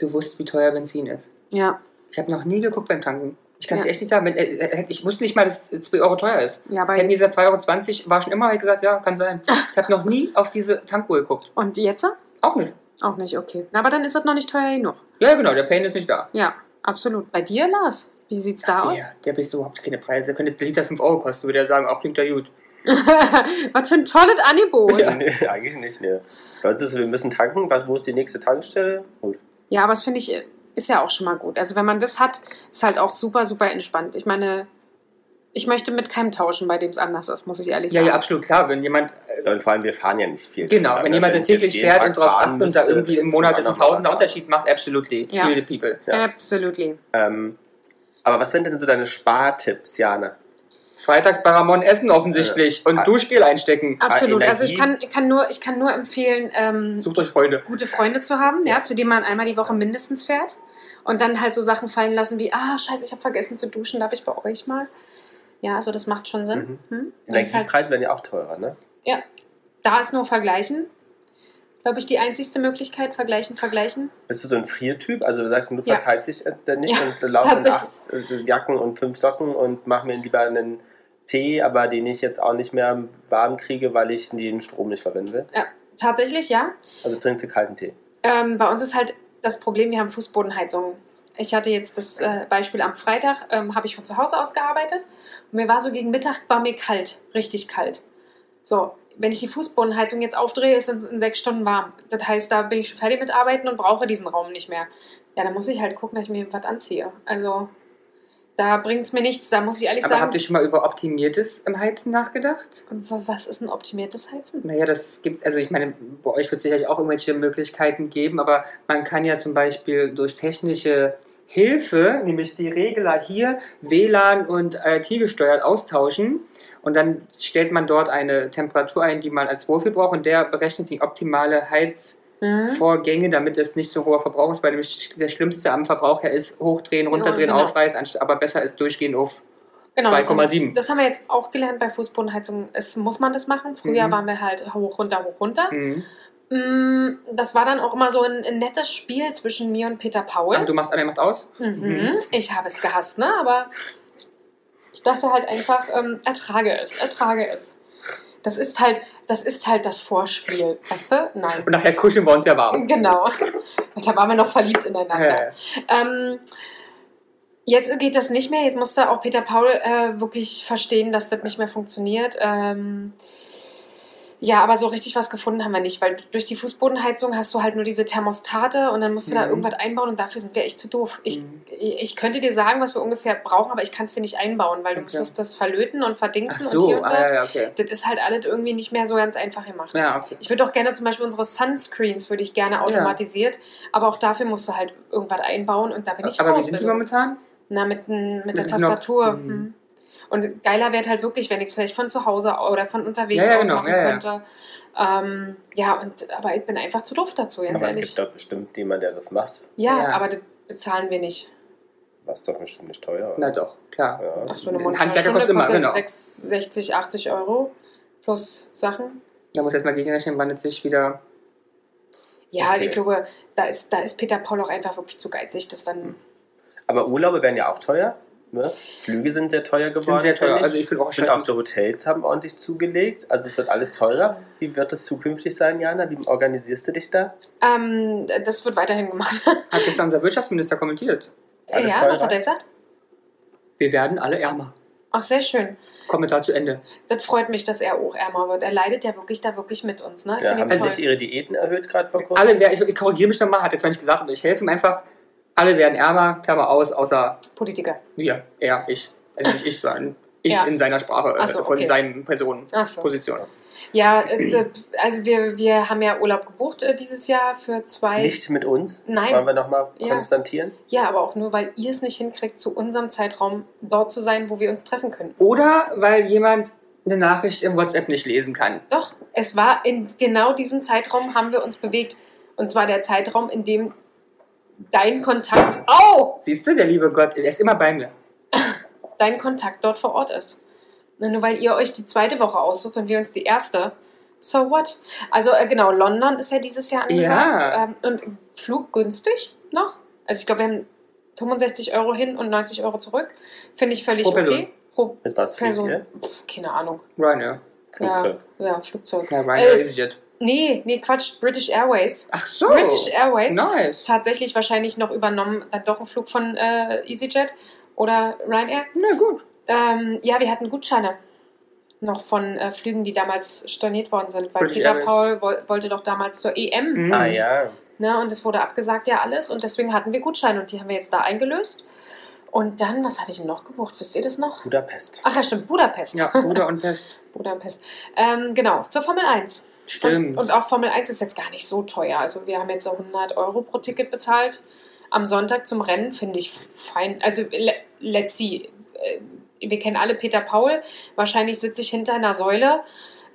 gewusst, wie teuer Benzin ist. Ja, Ich habe noch nie geguckt beim Tanken. Ich kann es Ja. echt nicht sagen. Wenn, äh, äh, ich wusste nicht mal, dass 2 Euro teuer ist. ja, aber Hätten dieser 2,20 Euro war schon immer, hätte ich gesagt, ja, kann sein. Ich habe noch nie auf diese Tankuhr geguckt. und jetzt? Auch nicht. Auch nicht, okay. Aber dann ist es noch nicht teuer genug. Ja, genau, der Pain ist nicht da. Ja, absolut. Bei dir, Lars? Wie sieht's da aus? Der, der bist überhaupt keine Preise. Der könnte der Liter 5 Euro kosten, würde er sagen, auch klingt ja gut. Was für ein tolles Angebot. Ja. Ja, Nee, eigentlich nicht, ne. Bei uns ist, wir müssen tanken. Was, wo ist die nächste Tankstelle? Gut. Aber das finde ich, äh, ist ja auch schon mal gut. Also wenn man das hat, ist halt auch super, super entspannt. Ich meine, ich möchte mit keinem tauschen, bei dem es anders ist, muss ich ehrlich Ja, sagen. ja, absolut klar. Wenn jemand, äh, Und vor allem, wir fahren ja nicht viel. genau, wenn jemand jetzt täglich fährt Tag und darauf achtet und da irgendwie im Monat ist ein Tausender Unterschied macht, absolutely. Ja. Feel the people. Ja. Absolutely. Ähm, aber was sind denn so deine Spartipps, Jana? Freitags bei Ramon essen offensichtlich und Ah. Duschgel einstecken. Absolut. Also ich kann, ich kann, nur, ich kann nur empfehlen, ähm, Sucht euch Freunde. gute Freunde zu haben, ja, zu denen man einmal die Woche mindestens fährt. Und dann halt so Sachen fallen lassen wie, ah, scheiße, ich habe vergessen zu duschen, darf ich bei euch mal? Ja, also das macht schon Sinn. Hm? Das ist halt, Energiepreise werden ja auch teurer, ne? da ist nur Vergleichen. Glaube ich, die einzigste Möglichkeit, vergleichen, vergleichen. Bist du so ein Friertyp? Also du sagst, du Ja. verteilst dich äh, nicht Ja, und in tatsächlich. acht äh, Jacken und fünf Socken und mach mir lieber einen Tee, aber den ich jetzt auch nicht mehr warm kriege, weil ich den Strom nicht verwenden will. Tatsächlich, ja. Also trinkst du kalten Tee. Ähm, bei uns ist halt das Problem, wir haben Fußbodenheizung. Ich hatte jetzt das äh, Beispiel am Freitag, ähm, habe ich von zu Hause aus gearbeitet. Und mir war so gegen Mittag, war mir kalt, richtig kalt. So, wenn ich die Fußbodenheizung jetzt aufdrehe, ist es in sechs Stunden warm. Das heißt, da bin ich schon fertig mit Arbeiten und brauche diesen Raum nicht mehr. Ja, dann muss ich halt gucken, dass ich mir was anziehe. Also, da bringt es mir nichts. Da muss ich ehrlich Aber habt sagen, ihr schon mal über optimiertes im Heizen nachgedacht? wa- was ist ein optimiertes Heizen? Naja, das gibt, also ich meine, bei euch wird es sicherlich auch irgendwelche Möglichkeiten geben, aber man kann ja zum Beispiel durch technische Hilfe, nämlich die Regler hier, WLAN und IoT gesteuert austauschen und dann stellt man dort eine Temperatur ein, die man als Wohlfühl braucht und der berechnet die optimale Heizvorgänge, Hm? damit es nicht so hoher Verbrauch ist, weil nämlich der Schlimmste am Verbrauch her ist hochdrehen, Ja, runterdrehen, genau. aufreißen, aber besser ist durchgehen auf Genau, das haben- 2,7. Das haben wir jetzt auch gelernt bei Fußbodenheizung. Es muss man das machen. Früher Mhm. waren wir halt hoch, runter, hoch, runter. Mhm. Mm, Das war dann auch immer so ein, ein nettes Spiel zwischen mir und Peter Paul. Aber du machst an, macht aus? Mhm. Mhm. Ich habe es gehasst, ne? Aber ich dachte halt einfach, ähm, ertrage es, ertrage es. Das ist halt, das ist halt das Vorspiel, weißt du? Nein. Und nachher kuscheln wir uns ja warm. Genau. Da waren wir noch verliebt ineinander. Äh, Ähm, jetzt geht das nicht mehr. Jetzt musste auch Peter Paul äh, wirklich verstehen, dass das nicht mehr funktioniert. Ähm, ja, aber so richtig was gefunden haben wir nicht, weil durch die Fußbodenheizung hast du halt nur diese Thermostate und dann musst du da Mhm. irgendwas einbauen und dafür sind wir echt zu doof. Ich, Mhm. ich könnte dir sagen, was wir ungefähr brauchen, aber ich kann es dir nicht einbauen, weil du Okay. müsstest das verlöten und verdingsen und so, hier und ah, da. ja, ja, okay. Das ist halt alles irgendwie nicht mehr so ganz einfach gemacht. Ja, okay. Ich würde auch gerne zum Beispiel unsere Sunscreens würde ich gerne automatisiert, aber auch dafür musst du halt irgendwas einbauen und da bin ich Aber wie raus. sind sie Also, momentan? na, mit, n- mit der Mit noch- Tastatur. Mhm. hm. Und geiler wäre halt wirklich, wenn ich es vielleicht von zu Hause oder von unterwegs Ja, ja, aus genau, machen ja, ja. könnte. Ähm, ja, und, aber ich bin einfach zu doof dazu, ganz Aber es ehrlich. gibt doch bestimmt jemanden, der das macht. Ja, Ja. aber das bezahlen wir nicht. Was doch bestimmt nicht teuer. Na oder? doch, klar. Ja. Ach so, eine Handwerker kostet, immer, genau. 6, 60, 80 Euro plus Sachen. Da muss jetzt mal gegenrechnen, wann es sich wieder. Ja, Okay. ich glaube, da ist, da ist Peter Paul auch einfach wirklich zu geizig, das dann. Aber Urlaube werden ja auch teuer. Ne? Flüge sind sehr teuer geworden. Sind sehr teuer. ich. Also ich finde auch finde auch so Hotels haben ordentlich zugelegt. Also es wird alles teurer. Wie wird es zukünftig sein, Jana? Wie organisierst du dich da? Ähm, das wird weiterhin gemacht. Hat gestern unser Wirtschaftsminister kommentiert. Alles ja, teurer? was hat er gesagt? Wir werden alle ärmer. Ach, sehr schön. Kommentar zu Ende. Das freut mich, dass er auch ärmer wird. Er leidet ja wirklich da wirklich mit uns. Ne? Ich Ja, haben toll. sich ihre Diäten erhöht gerade vor kurzem? Alle, ich, ich korrigiere mich nochmal, hat er zwar nicht gesagt, aber ich helfe ihm einfach. Alle werden ärmer, Klammer aus, außer Politiker. wir, er, ich. Also nicht ich, sondern ich Ja. in seiner Sprache, Ach so, äh, von okay. seinen Personen, so. Position. Ja, äh, also wir, wir haben ja Urlaub gebucht äh, dieses Jahr für zwei. Nicht mit uns? Nein. Wollen wir nochmal Ja. konstantieren? Ja, aber auch nur, weil ihr es nicht hinkriegt, zu unserem Zeitraum dort zu sein, wo wir uns treffen können. Oder weil jemand eine Nachricht im WhatsApp nicht lesen kann. Doch, es war in genau diesem Zeitraum haben wir uns bewegt. Und zwar der Zeitraum, in dem dein Kontakt, au, Siehst du, der liebe Gott, er ist immer bei mir. dein Kontakt dort vor Ort ist. Nur weil ihr euch die zweite Woche aussucht und wir uns die erste. So what? Also äh, genau, London ist ja dieses Jahr angesagt. Ja. Ähm, und Flug günstig noch. Also ich glaube, wir haben 65 Euro hin und 90 Euro zurück. Finde ich völlig Pro Person. okay. Pro Mit was fliegt Person. ihr? Pff, keine Ahnung. Ryanair. Flugzeug. Ja, ja Flugzeug. Ja, Ryanair Äh, EasyJet. Nee, nee, Quatsch. British Airways. Ach so. British Airways. Nice. Tatsächlich wahrscheinlich noch übernommen, dann doch ein Flug von äh, EasyJet oder Ryanair. Na gut. Ähm, ja, wir hatten Gutscheine noch von äh, Flügen, die damals storniert worden sind, weil British Peter Airways. Paul woll wollte doch damals zur EM Mhm. Ah ja. ne, und es wurde abgesagt ja alles und deswegen hatten wir Gutscheine und die haben wir jetzt da eingelöst. Und dann, was hatte ich denn noch gebucht? Wisst ihr das noch? Budapest. Ach ja, stimmt, Budapest. Ja, Bruder und Pest. Budapest. Ähm, genau, zur Formel 1. Stimmt. Und, und auch Formel 1 ist jetzt gar nicht so teuer. Also wir haben jetzt so 100 Euro pro Ticket bezahlt. Am Sonntag zum Rennen finde ich fein. Also le let's see. Äh, Wir kennen alle Peter Paul. Wahrscheinlich sitze ich hinter einer Säule.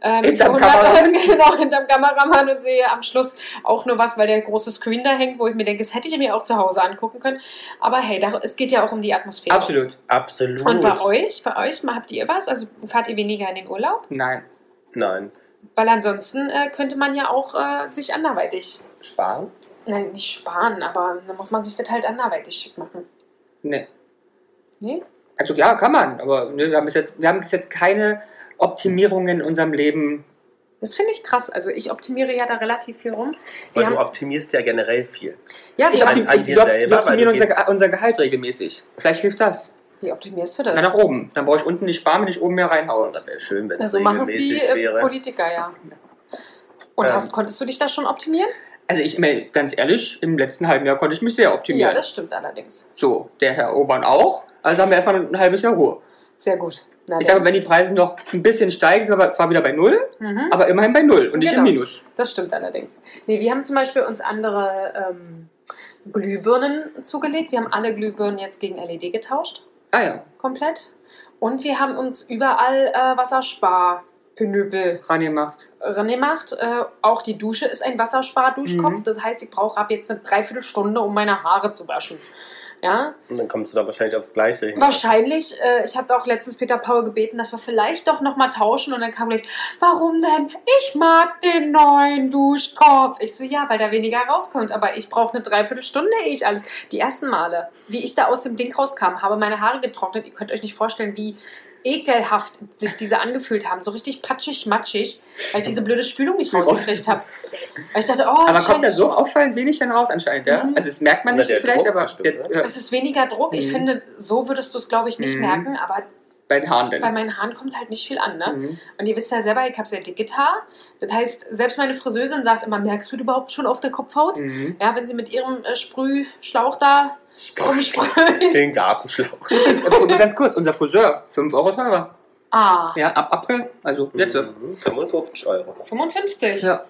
Ähm, Hinterm für 100 Kameramann. genau, hinterm Kameramann und sehe am Schluss auch nur was, weil der große Screen da hängt, wo ich mir denke, das hätte ich mir auch zu Hause angucken können. Aber hey, da, es geht ja auch um die Atmosphäre. Absolut. Absolut. Und bei euch, bei euch, habt ihr was? Also fahrt ihr weniger in den Urlaub? Nein. Nein. Weil ansonsten äh, könnte man ja auch äh, sich anderweitig Sparen? Nein, nicht sparen, aber dann muss man sich das halt anderweitig schick machen. Nee. Nee? Also ja, kann man, aber ne, wir haben bis jetzt, wir haben jetzt keine Optimierungen in unserem Leben. Das finde ich krass. Also ich optimiere ja da relativ viel rum. Weil Wir du haben, optimierst ja generell viel. ja, Ich wir an- an ich, dir wir, selber, wir weil optimieren du unser, unser Gehalt regelmäßig. Vielleicht hilft das. Wie optimierst du Na, das? nach oben. Dann brauche ich unten nicht sparen, wenn ich oben mehr reinhaue. Das wäre schön, wenn es Also machen es die regelmäßig äh, wäre. Politiker, ja. Und Ähm. hast, konntest du dich da schon optimieren? Also ich meine, ganz ehrlich, im letzten halben Jahr konnte ich mich sehr Ja, optimieren. das stimmt allerdings. so, der Herr Obern auch. Also haben wir erstmal ein halbes Jahr Ruhe. Sehr gut. Na, Ich sage, wenn die Preise noch ein bisschen steigen, sind wir zwar wieder bei Null, mhm. aber immerhin bei Null und nicht Genau. im Minus. Das stimmt allerdings. Nee, wir haben zum Beispiel uns andere ähm, Glühbirnen zugelegt. Wir haben alle Glühbirnen jetzt gegen LED getauscht. Ah ja, Komplett. Und wir haben uns überall äh, Wassersparpenöbel rangemacht. gemacht. Äh, auch die Dusche ist ein Wasserspar-Duschkopf. Mhm. Das heißt, ich brauche ab jetzt eine Dreiviertelstunde, um meine Haare zu waschen. Ja, Und dann kommst du da wahrscheinlich aufs Gleiche hin. wahrscheinlich. Äh, ich hatte auch letztens Peter Paul gebeten, dass wir vielleicht doch nochmal tauschen. Und dann kam gleich, warum denn? Ich mag den neuen Duschkopf. Ich so, ja, weil da weniger rauskommt. Aber ich brauche eine Dreiviertelstunde, ehe ich alles. Die ersten Male, wie ich da aus dem Ding rauskam, habe meine Haare getrocknet. Ihr könnt euch nicht vorstellen, wie ekelhaft sich diese angefühlt haben. So richtig patschig, matschig, weil ich diese blöde Spülung nicht rausgekriegt habe. Weil ich dachte, oh, Aber das kommt ja scheint- so auffallend wenig dann raus anscheinend, ja? Mhm. Also das merkt man nicht der vielleicht, Druck aber bestimmt, der, ja, Es ist weniger Druck. Ich Mhm. finde, so würdest du es, glaube ich, nicht Mhm. merken. Aber bei den Haaren bei dann. meinen Haaren kommt halt nicht viel an. Ne? Mhm. Und ihr wisst ja selber, ich habe sehr dickes Haar. Das heißt, selbst meine Friseurin sagt immer, merkst du überhaupt schon auf der Kopfhaut? Mhm. Ja, wenn sie mit ihrem äh, Sprühschlauch da rumsprüht. Den Gartenschlauch. Übrigens, ganz kurz, unser Friseur, 5 Euro teurer. Ah, Ja, ab April, also jetzt. Mhm. 55 Euro. 55. Ja.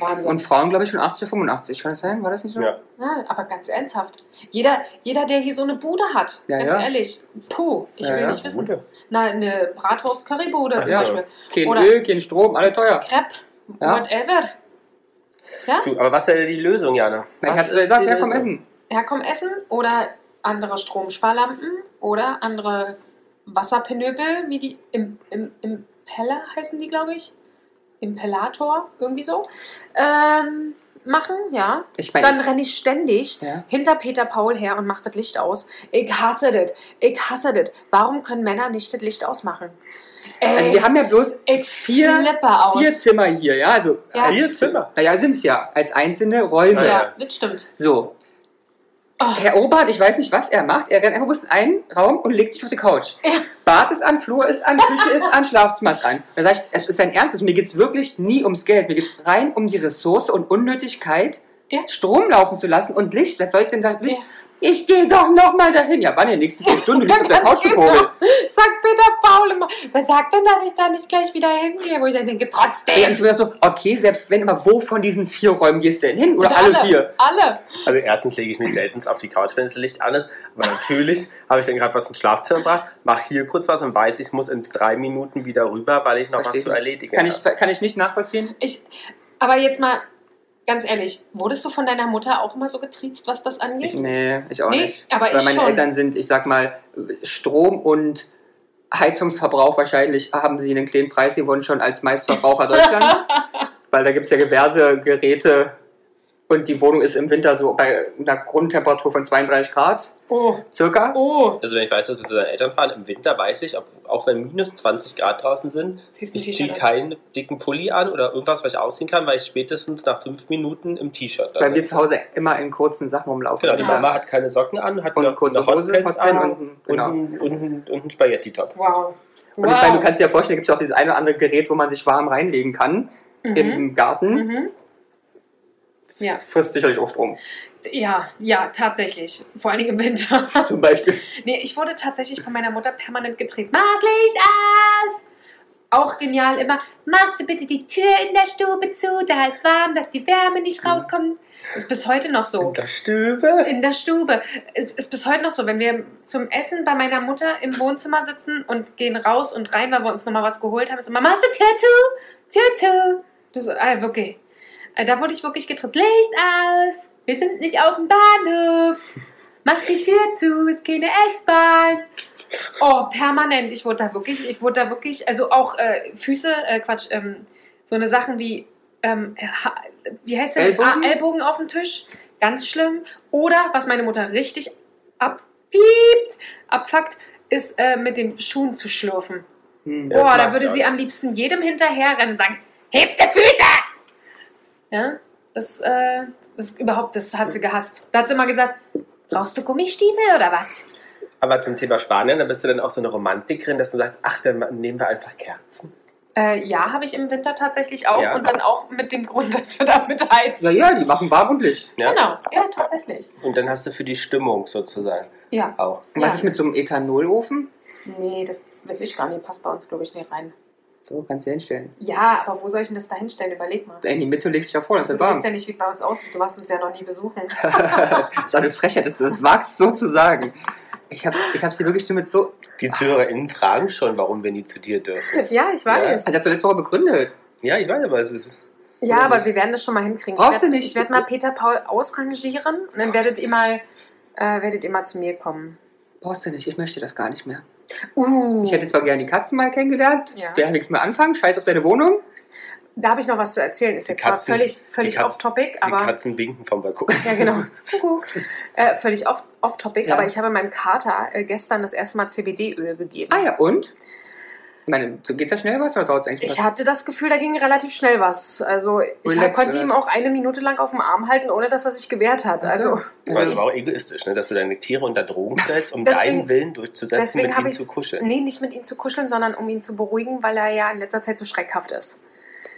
Wahnsinn. Und Frauen, glaube ich, von 80 auf 85. Kann das sein? War das nicht so? Ja. Ja, aber ganz ernsthaft. Jeder, jeder, der hier so eine Bude hat, Ja, ganz ja. ehrlich, puh, ich Ja, will ja. nicht wissen. Gute. Na, eine Bratwurst-Currybude zum ja. Beispiel. Kein Oder- Öl, kein Strom, alle teuer. Crepe, Ja. whatever. Ja? Aber was ist denn die Lösung, Jana? Ich Was hatte ist gesagt, ja, komm essen. Herkommen essen oder andere Stromsparlampen oder andere Wasserpenöbel, wie die im, im, Impeller heißen die, glaube ich. Impellator, irgendwie so. Ähm, machen, ja, Ich meine, dann renne ich ständig ja. hinter Peter Paul her und mache das Licht aus. Ich hasse das. Ich hasse das. Warum können Männer nicht das Licht ausmachen? Ey, Also wir haben ja bloß vier, vier Zimmer hier, ja, also Ja. Vier Zimmer? Naja, sind es ja, als einzelne Räume. Ja, das stimmt. So, Oh, Herr Obert, ich weiß nicht, was er macht. Er rennt einfach bloß in einen Raum und legt sich auf die Couch. Ja. Bad ist an, Flur ist an, Küche ist an, Schlafzimmer ist an. Da sage ich, es ist sein Ernst. Mir geht es wirklich nie ums Geld. Mir geht es rein um die Ressource und Unnötigkeit, Ja. Strom laufen zu lassen und Licht. Was soll ich denn da Licht? Ja. Ich gehe doch noch mal dahin. Ja, wann in den nächsten vier Stunden? Du liegst auf der Couch genau. Sagt Peter Paul immer. Wer sagt denn, dass ich da nicht gleich wieder hingehe? Wo ich dann denke, Ey, trotzdem. und ich bin so, okay, selbst wenn, aber wo von diesen vier Räumen gehst du denn hin? Oder alle, vier? Alle. Also erstens lege ich mich selten auf die Couch, wenn das Licht an ist. Aber natürlich habe ich dann gerade was ins Schlafzimmer gebracht, mache hier kurz was und weiß, ich muss in drei Minuten wieder rüber, weil ich noch Verstehe was zu ich. erledigen Kann ich, habe. kann ich nicht nachvollziehen. Ich, aber jetzt mal ganz ehrlich, wurdest du von deiner Mutter auch immer so getriezt, was das angeht? Ich, nee, ich auch Nee, nicht. aber Weil ich meine schon. Eltern sind, ich sag mal, Strom und Heizungsverbrauch wahrscheinlich haben sie einen kleinen Preis gewonnen schon als Meistverbraucher Deutschlands. weil da gibt es ja diverse Geräte und die Wohnung ist im Winter so bei einer Grundtemperatur von 32 Grad Oh, circa. oh. Also wenn ich weiß, dass wir zu deinen Eltern fahren, im Winter weiß ich, ob, auch wenn minus 20 Grad draußen sind, Ziehst ich ziehe keinen dicken Pulli an oder irgendwas, was ich ausziehen kann, weil ich spätestens nach fünf Minuten im T-Shirt da Weil wir zu Hause immer in kurzen Sachen rumlaufen. Genau, die Ja. Mama hat keine Socken an, hat Und noch kurze eine Hose, Hotpants an und ein- genau. und, und, und ein Spaghetti-Top. Wow. Und ich meine, du kannst dir ja vorstellen, gibt es auch dieses eine oder andere Gerät, wo man sich warm reinlegen kann mhm. im Garten. Mhm. Ja, Frisst sicherlich auch Strom. ja, ja, tatsächlich. Vor allen Dingen im Winter. Zum Beispiel. Nee, ich wurde tatsächlich von meiner Mutter permanent getreten. Mach Licht aus! Auch genial immer. Machst du bitte die Tür in der Stube zu, da ist warm, dass die Wärme nicht rauskommt. Ist bis heute noch so. In der Stube? In der Stube. Ist, ist bis heute noch so, wenn wir zum Essen bei meiner Mutter im Wohnzimmer sitzen und gehen raus und rein, weil wir uns nochmal was geholt haben, ist immer, machst du Tür zu? Tür zu? Das, ist- ah, wirklich. Äh, Da wurde ich wirklich getritt. Licht aus! Wir sind nicht auf dem Bahnhof. Mach die Tür zu, ist keine S-Bahn. Oh, permanent. Ich wurde da wirklich, ich wurde da wirklich, also auch äh, Füße, äh, Quatsch, ähm, so eine Sachen wie, ähm, wie heißt der? Ellbogen? Ah, Ellbogen auf dem Tisch. Ganz schlimm. Oder, was meine Mutter richtig abpiept, abfuckt, ist äh, mit den Schuhen zu schlürfen. Hm. Boah, da würde sie am liebsten jedem hinterherrennen und sagen, heb die Füße! Ja, das, äh, das überhaupt, das hat sie gehasst. Da hat sie immer gesagt, brauchst du Gummistiefel oder was? Aber zum Thema Spanien, da bist du dann auch so eine Romantikerin, dass du sagst, ach, dann nehmen wir einfach Kerzen. Äh, ja, habe ich im Winter tatsächlich auch Ja. und dann auch mit dem Grund, dass wir damit heizen. Ja, ja, die machen warm und Licht. Ja? Genau, ja, tatsächlich. Und dann hast du für die Stimmung sozusagen Ja. auch. Und was Ja. ist mit so einem Ethanolofen? Nee, das weiß ich gar nicht, passt bei uns, glaube ich, nicht rein. So, kannst du hinstellen. Ja, aber wo soll ich denn das da hinstellen? Überleg mal. In die Mitte legst du ja vor, das Also, ist du weißt ja nicht, wie bei uns aussieht. Du warst uns ja noch nie besuchen. das ist eine Frechheit, das, das wagst so zu sagen. Ich habe ich hab sie wirklich nur mit so. Die ZuhörerInnen fragen schon, warum wir nie zu dir dürfen. ja, ich weiß. Also, hast du letzte Woche begründet. Ja, ich weiß, aber es ist. Ja, aber wir werden das schon mal hinkriegen. Brauchst du nicht. Ich werde mal Peter Paul ausrangieren und dann werdet ihr mal, äh, werdet ihr mal zu mir kommen. Brauchst du nicht, ich möchte das gar nicht mehr. Uh, Ich hätte zwar gerne die Katzen mal kennengelernt, Ja. der nichts mehr anfangen, scheiß auf deine Wohnung. da habe ich noch was zu erzählen. Ist Die jetzt zwar Katzen- völlig, völlig die Katz- off-topic, Die aber. Katzen winken vom Balkon. Ja, genau. Äh, völlig off- off-topic, Ja. aber ich habe meinem Kater äh, gestern das erste Mal CBD-Öl gegeben. Ah ja, und? Ich meine, geht da schnell was oder dauert es eigentlich Ich was? hatte das Gefühl, da ging relativ schnell was. Also ich Relax, konnte oder? ihm auch eine Minute lang auf dem Arm halten, ohne dass er sich gewehrt hat. Also Aber es war auch egoistisch, ne? dass du deine Tiere unter Drogen stellst, um Deswegen- deinen Willen durchzusetzen, deswegen mit ich zu kuscheln. nee, nicht mit ihm zu kuscheln, sondern um ihn zu beruhigen, weil er ja in letzter Zeit so schreckhaft ist.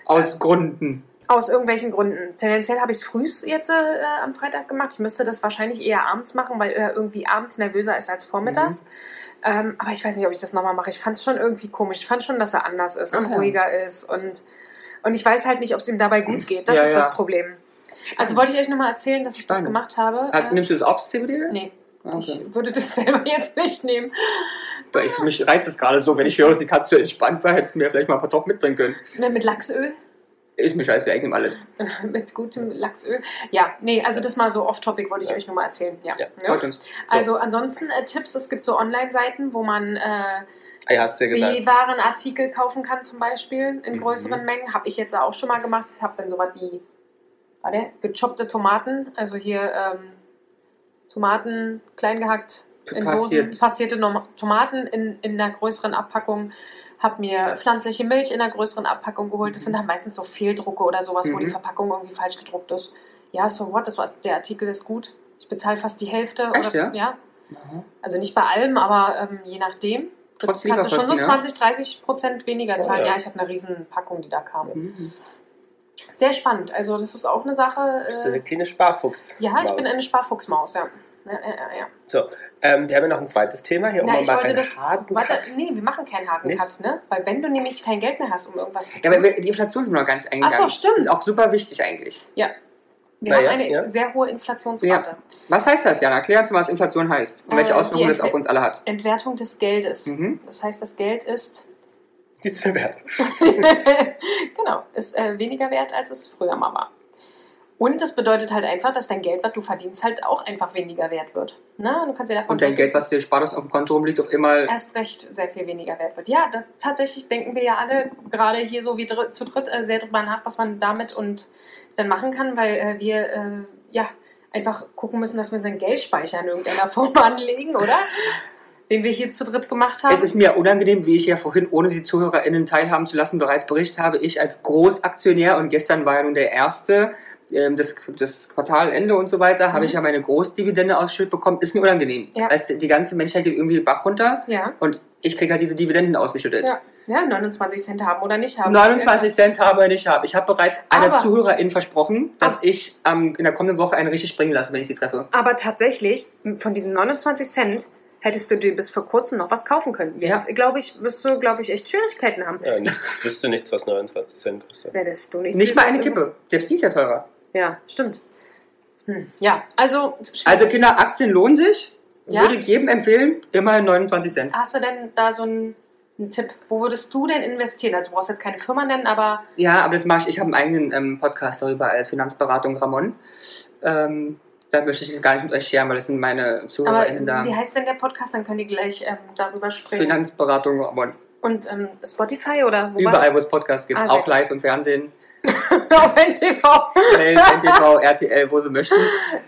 Aus Gründen. Aus irgendwelchen Gründen. Tendenziell habe ich es früh jetzt äh, am Freitag gemacht. Ich müsste das wahrscheinlich eher abends machen, weil er irgendwie abends nervöser ist als vormittags. Mhm. Ähm, aber ich weiß nicht, ob ich das nochmal mache. Ich fand es schon irgendwie komisch. Ich fand schon, dass er anders ist und Ach ja. ruhiger ist. Und, und ich weiß halt nicht, ob es ihm dabei gut geht. Das Ja, ist ja. das Problem. Also wollte ich euch nochmal erzählen, dass ich das Spannend. gemacht habe. Hast, Äh, nimmst du das auch, das CBD? nee, Ah, Okay. ich würde das selber jetzt nicht nehmen. Ich, für mich reizt es gerade so, wenn ich höre, dass die Katze entspannt war, hättest du mir vielleicht mal ein paar Top mitbringen können. Ne, mit Lachsöl. Ist mir scheiße, ich nehme alles. mit gutem Lachsöl. Ja, nee, also das mal so off-topic wollte ich euch nur mal erzählen. Ja. Ja. Ja. So. Also ansonsten äh, Tipps, es gibt so Online-Seiten, wo man äh, Ah, ja, hast ja. B-Waren-Artikel kaufen kann zum Beispiel in Mhm. größeren Mengen. Habe ich jetzt auch schon mal gemacht. Ich habe dann sowas wie warte, gechoppte Tomaten, also hier ähm, Tomaten klein gehackt in Passiert. Dosen, passierte Tomaten in, in einer größeren Abpackung. Hab mir pflanzliche Milch in einer größeren Abpackung geholt. Das sind dann meistens so Fehldrucke oder sowas, wo Mhm. die Verpackung irgendwie falsch gedruckt ist. Ja, so what, das war, der Artikel ist gut. Ich bezahle fast die Hälfte. Echt, oder, ja? ja? Also nicht bei allem, aber ähm, je nachdem. Du Trotz kannst du schon so Lieferkosten, ja? 20, 30 Prozent weniger Oh, zahlen. ja. ja. ich hatte eine riesen Packung, die da kam. Mhm. Sehr spannend. Also das ist auch eine Sache. Bist du eine Äh, kleine Sparfuchs? ja, ich bin Maus. eine Sparfuchsmaus, ja. ja, ja, ja, ja. So, ähm, wir haben ja noch ein zweites Thema hier, um Na, mal ich wollte einen das- harten Warte, Cut. nee, wir machen keinen harten Nicht? Cut, ne? Weil wenn du nämlich kein Geld mehr hast, um irgendwas zu Ja, tun. aber die Inflation sind wir noch gar nicht eingegangen. Ach so, stimmt. Das ist auch super wichtig eigentlich. wir Na haben ja, eine ja. sehr hohe Inflationsrate. Was heißt das, Jan? Erklär uns mal, was Inflation heißt und welche Äh, Auswirkungen die das auf uns alle hat. Entwertung des Geldes. Mhm. Das heißt, das Geld ist Nichts mehr wert. genau, ist äh, weniger wert, als es früher mal war. Und das bedeutet halt einfach, dass dein Geld, was du verdienst, halt auch einfach weniger wert wird. Ne? Du kannst dir davon Und dein Geld, was dir spart, das auf dem Konto rumliegt, auf immer. erst recht sehr viel weniger wert wird. Ja, da, tatsächlich denken wir ja alle gerade hier so wie dr zu dritt äh, sehr drüber nach, was man damit und dann machen kann, weil äh, wir äh, ja einfach gucken müssen, dass wir unseren Geldspeicher in irgendeiner Form anlegen, oder? Den wir hier zu dritt gemacht haben. Es ist mir unangenehm, wie ich ja vorhin, ohne die ZuhörerInnen teilhaben zu lassen, bereits berichtet habe. Ich als Großaktionär und gestern war ja nun der erste, ähm, das, das Quartalende und so weiter, habe Mhm. ich ja meine Großdividende ausgeschüttet bekommen. Ist mir unangenehm. Ja. Weißt du, die ganze Menschheit geht irgendwie den Bach runter ja, und ich kriege halt diese Dividenden ausgeschüttet. Ja. ja, 29 Cent haben oder nicht haben. 29 Cent habe ich nicht habe. Ich habe bereits einer Aber- Zuhörerin versprochen, dass Aber- ich ähm, in der kommenden Woche eine richtig springen lasse, wenn ich sie treffe. Aber tatsächlich, von diesen 29 Cent hättest du dir bis vor kurzem noch was kaufen können. Jetzt, glaube ich, wirst du, glaube ich, echt Schwierigkeiten haben. Ja, nicht, ich wüsste nichts, was 29 Cent kostet. Hättest du nichts Nicht mal eine Kippe. Selbst die ist ja teurer. Ja, stimmt. Hm. Ja, also. Also schwierig. Kinder, Aktien lohnen sich. Ja? Würde ich jedem empfehlen, immerhin 29 Cent. Hast du denn da so einen, einen Tipp? Wo würdest du denn investieren? Also, du brauchst jetzt keine Firma nennen, aber Ja, aber das mache ich. Ich habe einen eigenen ähm, Podcast darüber, äh, Finanzberatung Ramon. Ähm, da möchte ich es gar nicht mit euch scheren, weil das sind meine ZuhörerInnen da. wie heißt denn der Podcast? Dann könnt ihr gleich ähm, darüber sprechen. Finanzberatung Ramon. Und ähm, Spotify oder wo Überall, wo es Podcasts gibt. Ah, auch live im Fernsehen. Auf NTV. NTV, RTL, wo sie möchten.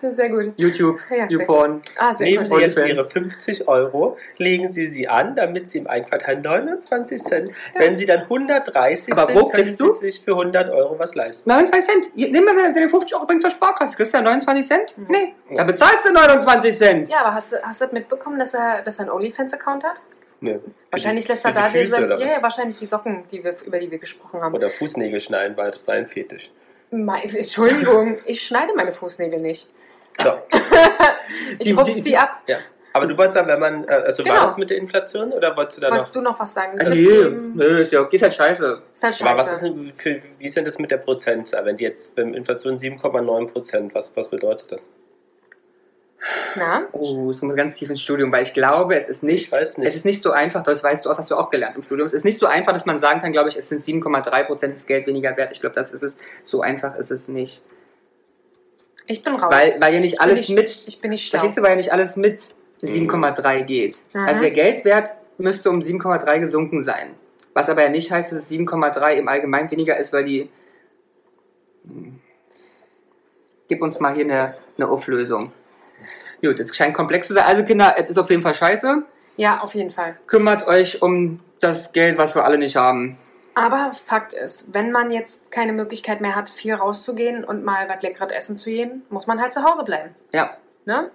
Sehr gut. YouTube, Ja, YouPorn. Ah, sehr Nehmen. Sie jetzt. Ihre 50 Euro, legen Sie sie an, damit Sie im Einquartal 29 Cent, wenn Sie dann 130 Aber sind, wo können kriegst Sie du? sich für 100 Euro was leisten. 29 Cent. Nimm mal deine 50 Euro, bring zur Sparkasse. Kriegst du ja 29 Cent? Mhm. Nee. Da bezahlst du 29 Cent. Ja, aber hast du, hast du mitbekommen, dass er, dass er einen OnlyFans-Account hat? Nö. Wahrscheinlich lässt er da die Füße diese. Ja, ja, wahrscheinlich die Socken, die wir, über die wir gesprochen haben. Oder Fußnägel schneiden, weil sein Fetisch. Mei- Entschuldigung, ich schneide meine Fußnägel nicht. So, Ich Die- rupf die- sie ab. ja. Aber du wolltest sagen, wenn man, äh, also Genau. war das mit der Inflation oder wolltest du da noch? Wolltest du noch was sagen? Also, nee, nö, ist ja, ist halt scheiße. Ist halt Aber was ist scheiße. denn für, wie ist denn das mit der Prozentzahl? Wenn die jetzt beim Inflation 7,9 Prozent, was, was bedeutet das? Na? Oh, es kommt ganz tief ins Studium, weil ich glaube, es ist nicht, Ich weiß nicht. es ist nicht so einfach, das weißt du auch, hast du auch gelernt im Studium, es ist nicht so einfach, dass man sagen kann, glaube ich, es sind 7,3 Prozent des Geld weniger wert. Ich glaube, das ist es. So einfach ist es nicht. Ich bin raus. Weil, weil ja nicht ich bin alles nicht, mit, Ich bin nicht schlau. verstehst du, weil ja nicht alles mit 7,3 geht. Mhm. Also der Geldwert müsste um 7,3 gesunken sein. Was aber ja nicht heißt, dass es 7,3 im Allgemeinen weniger ist, weil die. Hm. Gib uns mal hier eine, eine Auflösung. Gut, jetzt scheint komplex zu sein. Also Kinder, es ist auf jeden Fall scheiße. Ja, auf jeden Fall. Kümmert euch um das Geld, was wir alle nicht haben. Aber Fakt ist, wenn man jetzt keine Möglichkeit mehr hat, viel rauszugehen und mal was Leckeres essen zu gehen, muss man halt zu Hause bleiben. Ja. Ne?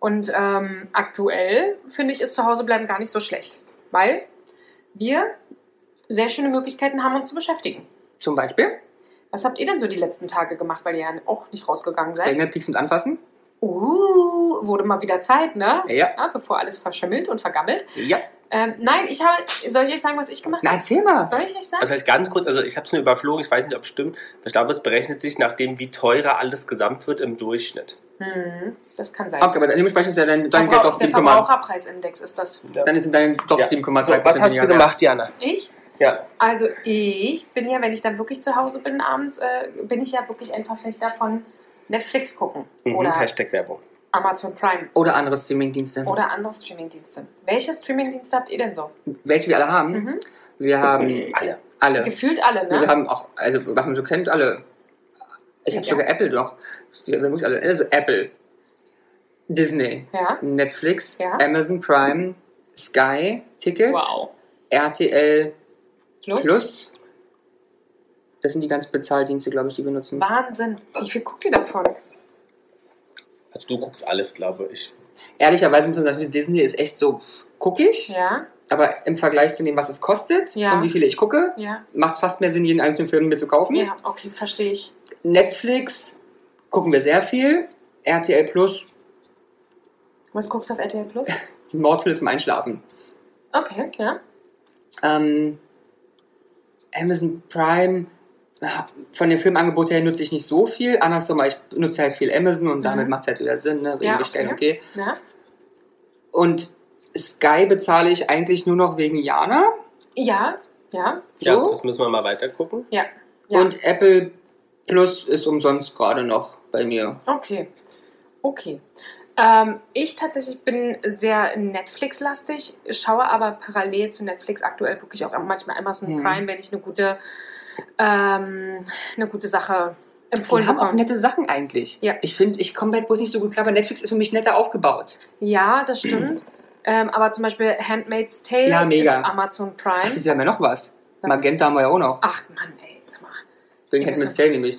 Und ähm, aktuell finde ich, ist zu Hause bleiben gar nicht so schlecht, weil wir sehr schöne Möglichkeiten haben, uns zu beschäftigen. Zum Beispiel Was habt ihr denn so die letzten Tage gemacht, weil ihr ja auch nicht rausgegangen seid? Engelpieks mit anfassen. Uh, wurde mal wieder Zeit, ne? Ja. Ja, bevor alles verschimmelt und vergammelt. Ja. Ähm, nein, ich habe. Soll ich euch sagen, was ich gemacht Na, habe? erzähl mal. Soll ich euch sagen? Das heißt ganz kurz, also ich habe es nur überflogen, ich weiß nicht, ob es stimmt. Ich glaube, es berechnet sich nach dem, wie teurer alles gesamt wird im Durchschnitt. Hm, das kann sein. Okay, aber dementsprechend ist ja dein, dein Geld Verbrauch, doch der 7,3. Verbraucherpreisindex ist das. Dann ist dein doch Ja. 7,3 So, was hast du gemacht, Jana? Ich? Ja. Also ich bin ja, wenn ich dann wirklich zu Hause bin abends, äh, bin ich ja wirklich ein Verfechter von Netflix gucken Mhm, oder Hashtag Werbung. Amazon Prime Oder andere Streamingdienste. oder andere Streamingdienste. Welche Streamingdienste habt ihr denn so? Welche wir alle haben. Mhm. Wir haben Alle. alle. Gefühlt alle, Wir ne? haben auch, also was man so kennt, alle. Ich habe Ja. sogar Apple doch. Wir Also Apple, Disney, Ja. Netflix, Ja. Amazon Prime, Sky, Ticket, Wow. RTL Plus? Plus. Das sind die ganzen Bezahldienste, glaube ich, die wir nutzen. Wahnsinn. Wie viel guckt ihr davon? Also du guckst alles, glaube ich. Ehrlicherweise muss man sagen, Disney ist echt so, gucke ich, Ja, aber im Vergleich zu dem, was es kostet Ja. und wie viele ich gucke, ja, macht es fast mehr Sinn, jeden einzelnen Film mir zu kaufen. ja, okay, verstehe ich. Netflix gucken wir sehr viel. RTL Plus, Was guckst du auf RTL Plus? die Mordfilme zum Einschlafen. Okay, ja. Ähm, Amazon Prime, von dem Filmangebot her nutze ich nicht so viel. Andersrum, ich nutze halt viel Amazon und damit Mhm. macht es halt wieder Sinn, ne? wegen Ja, Bestellen, okay. okay. Ja, Und Sky bezahle ich eigentlich nur noch wegen Jana. ja, ja. Ja, So. das müssen wir mal weiter gucken. ja. ja. Und Apple Plus ist umsonst gerade noch bei mir. Okay. Okay. Ähm, ich tatsächlich bin sehr Netflix-lastig, schaue aber parallel zu Netflix aktuell wirklich auch manchmal Amazon Mhm. Prime, wenn ich eine gute, ähm, eine gute Sache Die empfohlen haben auch bekomme. nette Sachen eigentlich. Ja. Ich finde, ich komme bei bloß nicht so gut klar, aber Netflix ist für mich netter aufgebaut. Ja, das stimmt. ähm, aber zum Beispiel Handmaid's Tale Ja, mega. ist Amazon Prime. Das ist ja mehr noch was. Was? Magenta haben wir ja auch noch. Ach Mann, ey, sag mal. Wegen Ja, Handmaid's das- Tale nämlich.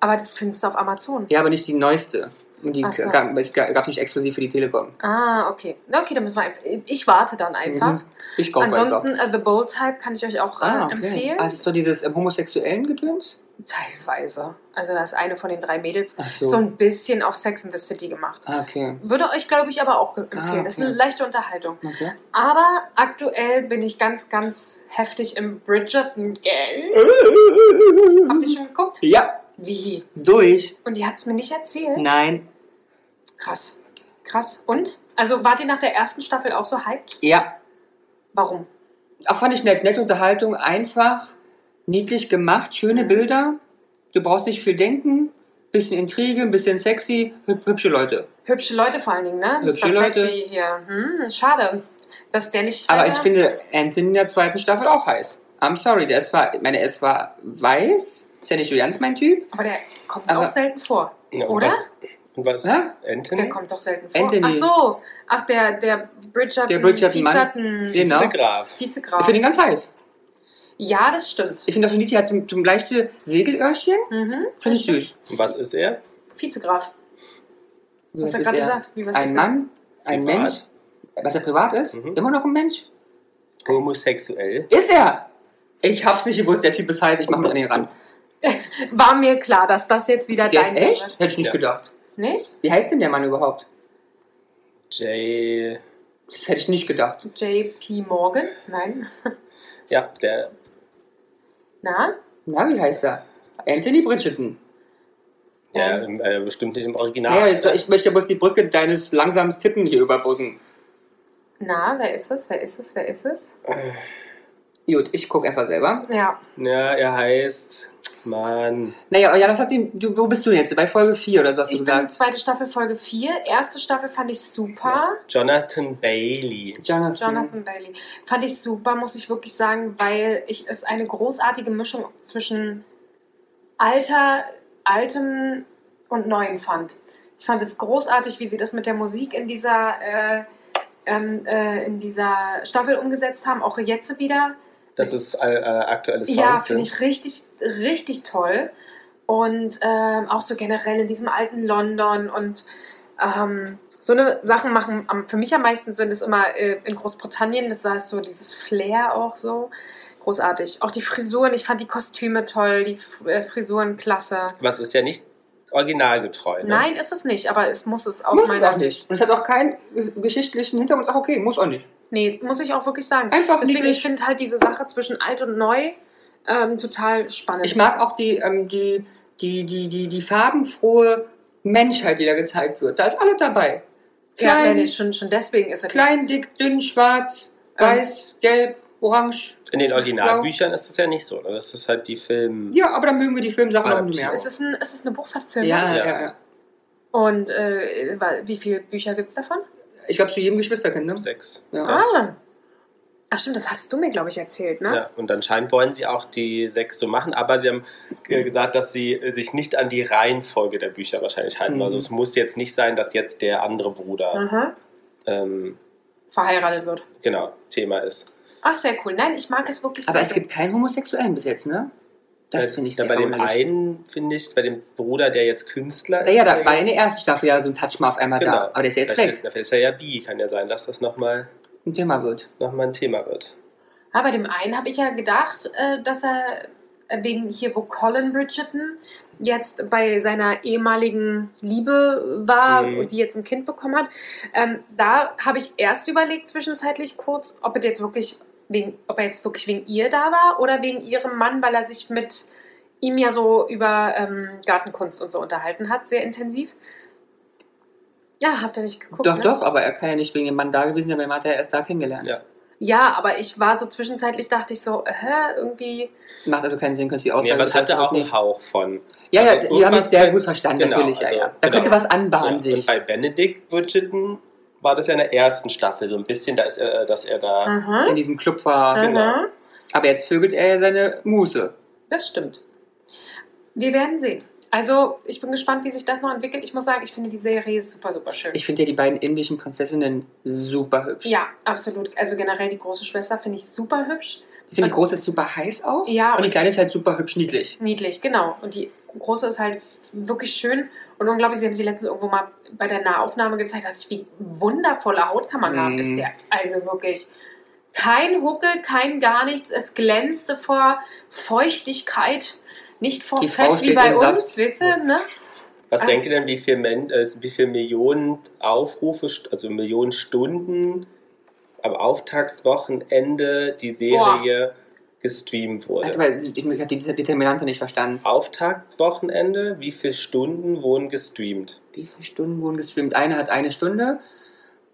Aber das findest du auf Amazon. Ja, aber nicht die neueste. Und die so. gab, es gab nicht exklusiv für die Telekom. Ah, okay. Okay, dann müssen wir einfach. Ich warte dann einfach. Mhm. Ich kaufe Ansonsten, einfach. äh, The Bold Type kann ich euch auch äh, Ah, okay. empfehlen. Ah, das ist so dieses ähm, homosexuellen Gedöns? Teilweise. Also, da ist eine von den drei Mädels Ach so. ein bisschen auf Sex in the City gemacht. Ah, okay. Würde euch, glaube ich, aber auch ge- empfehlen. Ah, Das ist eine okay. leichte Unterhaltung. okay. Aber aktuell bin ich ganz, ganz heftig im Bridgerton-Gang. Habt ihr schon geguckt? Ja, Wie? durch. Und ihr habt es mir nicht erzählt? Nein. Krass. Krass. Und? Also, wart ihr nach der ersten Staffel auch so hyped? Ja. Warum? Auch fand ich nett. Nette Unterhaltung, einfach, niedlich gemacht, schöne Bilder. Du brauchst nicht viel denken. Bisschen Intrige, ein bisschen sexy, hüb- hübsche Leute. Hübsche Leute vor allen Dingen, ne? Hübsche Mr. Leute. Sexy hier. Hm, schade, dass der nicht. Aber ich finde Anthony in der zweiten Staffel auch heiß. I'm sorry, der ist zwar, ich meine, er ist zwar weiß, ist ja nicht so ganz mein Typ. Aber der kommt Aber- auch selten vor. Ja, Oder? Was, und was? Hä? Anthony? Der kommt doch selten vor. Anthony. Ach so. Ach, der, der Bridgerton. Der Bridgerton-Mann. Vizerton- Genau. Vizegraf. Vizegraf. Ich finde ihn ganz heiß. Ja, das stimmt. Ich finde auch er hat zum, zum leichte Segelöhrchen. Mhm. Finde ich süß. Und was ist er? Vizegraf. Was Hast du ist gerade er? gesagt? Wie, was Ein ist Mann, ein Privat. Mensch. Was er privat ist? Mhm. Immer noch ein Mensch? Homosexuell. Ist er! Ich hab's nicht gewusst, der Typ ist heiß, ich mach mich an ihn ran. Er? War mir klar, dass das jetzt wieder Der dein ist echt? Hätte ich nicht Ja. gedacht. Nicht? Wie heißt denn der Mann überhaupt? Jay. Das hätte ich nicht gedacht. JP Morgan? Nein. Ja, der. Na? Na, wie heißt er? Anthony Bridgerton. Ja, Ähm. im, äh, bestimmt nicht im Original. Naja, jetzt, ich möchte bloß die Brücke deines langsamen Tippen hier überbrücken. Na, wer ist es? Wer ist es? Wer ist es? Gut, ich gucke einfach selber. Ja. Ja, er heißt. Mann. Naja, ja, das hat ihn, du, wo bist du jetzt? Bei Folge 4 oder so hast du Ich bin gesagt? zweite Staffel Folge 4. Erste Staffel fand ich super. Jonathan Bailey. Jonathan. Jonathan Bailey. Fand ich super, muss ich wirklich sagen, weil ich es eine großartige Mischung zwischen alter, altem und neuen fand. Ich fand es großartig, wie sie das mit der Musik in dieser, äh, ähm, äh, in dieser Staffel umgesetzt haben. Auch jetzt wieder. Das ist äh, äh, aktuelle Songs. Ja, finde sind. ich richtig, richtig toll. Und ähm, auch so generell in diesem alten London und ähm, so eine Sachen machen am, für mich am meisten Sinn, ist immer äh, in Großbritannien, das heißt so dieses Flair auch so. Großartig. Auch die Frisuren, ich fand die Kostüme toll, die F- äh, Frisuren klasse. Was ist ja nicht originalgetreu. Ne? Nein, ist es nicht, aber es muss es aus Muss es meiner auch Sicht. nicht. Und es hat auch keinen geschichtlichen Hintergrund. Ach, okay, muss auch nicht. Nee, muss ich auch wirklich sagen. Einfach Deswegen, niedlich. ich finde halt diese Sache zwischen alt und neu ähm, total spannend. Ich mag auch die, ähm, die, die, die, die, die farbenfrohe Menschheit, die da gezeigt wird. Da ist alles dabei. ja, Klein, nee, nee, schon, schon deswegen ist es klein dick, dünn, schwarz, Ähm. weiß, gelb, orange. In den Originalbüchern ist das ja nicht so. Ne? Das ist halt die Film. Ja, aber dann mögen wir die Filmsachen noch Adaption. mehr. Ist es, ein, ist es eine Buchverfilmung? Ja, Ja. ja, ja. Und äh, wie viele Bücher gibt es davon? Ich glaube, zu jedem Geschwisterkind, ne? Sechs. Ja. Ah. Ach stimmt, das hast du mir, glaube ich, erzählt, ne? Ja, und anscheinend wollen sie auch die sechs so machen, aber sie haben äh, gesagt, dass sie äh, sich nicht an die Reihenfolge der Bücher wahrscheinlich halten. Mhm. Also es muss jetzt nicht sein, dass jetzt der andere Bruder ähm, Verheiratet wird. genau Thema ist. Ach, sehr cool. Nein, ich mag es wirklich Aber sehr. es gibt keinen Homosexuellen bis jetzt, ne? Das Äh, finde ich ja, sehr Bei dem einen finde ich, bei dem Bruder, der jetzt Künstler ist. Naja, da war in der ersten Staffel ja so ein Touch mal auf einmal Genau. da. Aber der ist jetzt Vielleicht weg. ist- Dafür ist er ja bi, kann ja sein, dass das nochmal Ein Thema wird. noch mal ein Thema wird. Ah, bei dem einen habe ich ja gedacht, äh, dass er wegen hier, wo Colin Bridgerton jetzt bei seiner ehemaligen Liebe war Mhm. und die jetzt ein Kind bekommen hat. Ähm, da habe ich erst überlegt, zwischenzeitlich kurz, ob er jetzt wirklich wegen, ob er jetzt wirklich wegen ihr da war oder wegen ihrem Mann, weil er sich mit ihm ja so über ähm, Gartenkunst und so unterhalten hat, sehr intensiv. Ja, habt ihr nicht geguckt? doch, ne? doch, aber er kann ja nicht wegen dem Mann da gewesen sein, weil man hat ja erst da kennengelernt. Ja. Ja, aber ich war so zwischenzeitlich, dachte ich so, hä, irgendwie. Macht also keinen Sinn, könntest du die Ja, Aussage aber es hatte auch nicht. einen Hauch von. Ja, ja, also die haben es sehr gut verstanden, Genau, natürlich. also, ja, ja. Da genau. könnte was anbahnen Ja, sich. Und bei Benedict Bridgerton war das ja in der ersten Staffel so ein bisschen, da ist er, dass er da. in Aha. diesem Club war. aha. genau. Aber jetzt vögelt er ja seine Muse. Das stimmt. Wir werden sehen. Also, ich bin gespannt, wie sich das noch entwickelt. Ich muss sagen, ich finde die Serie super, super schön. Ich finde ja die beiden indischen Prinzessinnen super hübsch. ja, absolut. Also generell die große Schwester finde ich super hübsch. Ich finde die große ist super heiß auch. Ja, Und die kleine ist halt super hübsch niedlich. niedlich, genau. Und die große ist halt wirklich schön und unglaublich. Sie haben sie letztens irgendwo mal bei der Nahaufnahme gezeigt, dachte ich, wie wundervolle Haut kann man haben. Mhm. Ist ja also wirklich kein Huckel, kein gar nichts. Es glänzte vor Feuchtigkeit, nicht vor Die Fett wie bei uns, ihr, ne? Was Ah. denkt ihr denn, wie viel, Men äh, wie viel Millionen Aufrufe, also Millionen Stunden am Auftaktswochenende die Serie gestreamt wurde? Warte mal, ich habe die Determinante nicht verstanden. Auftaktwochenende, wie viele Stunden wurden gestreamt? Wie viele Stunden wurden gestreamt? Eine hat eine Stunde.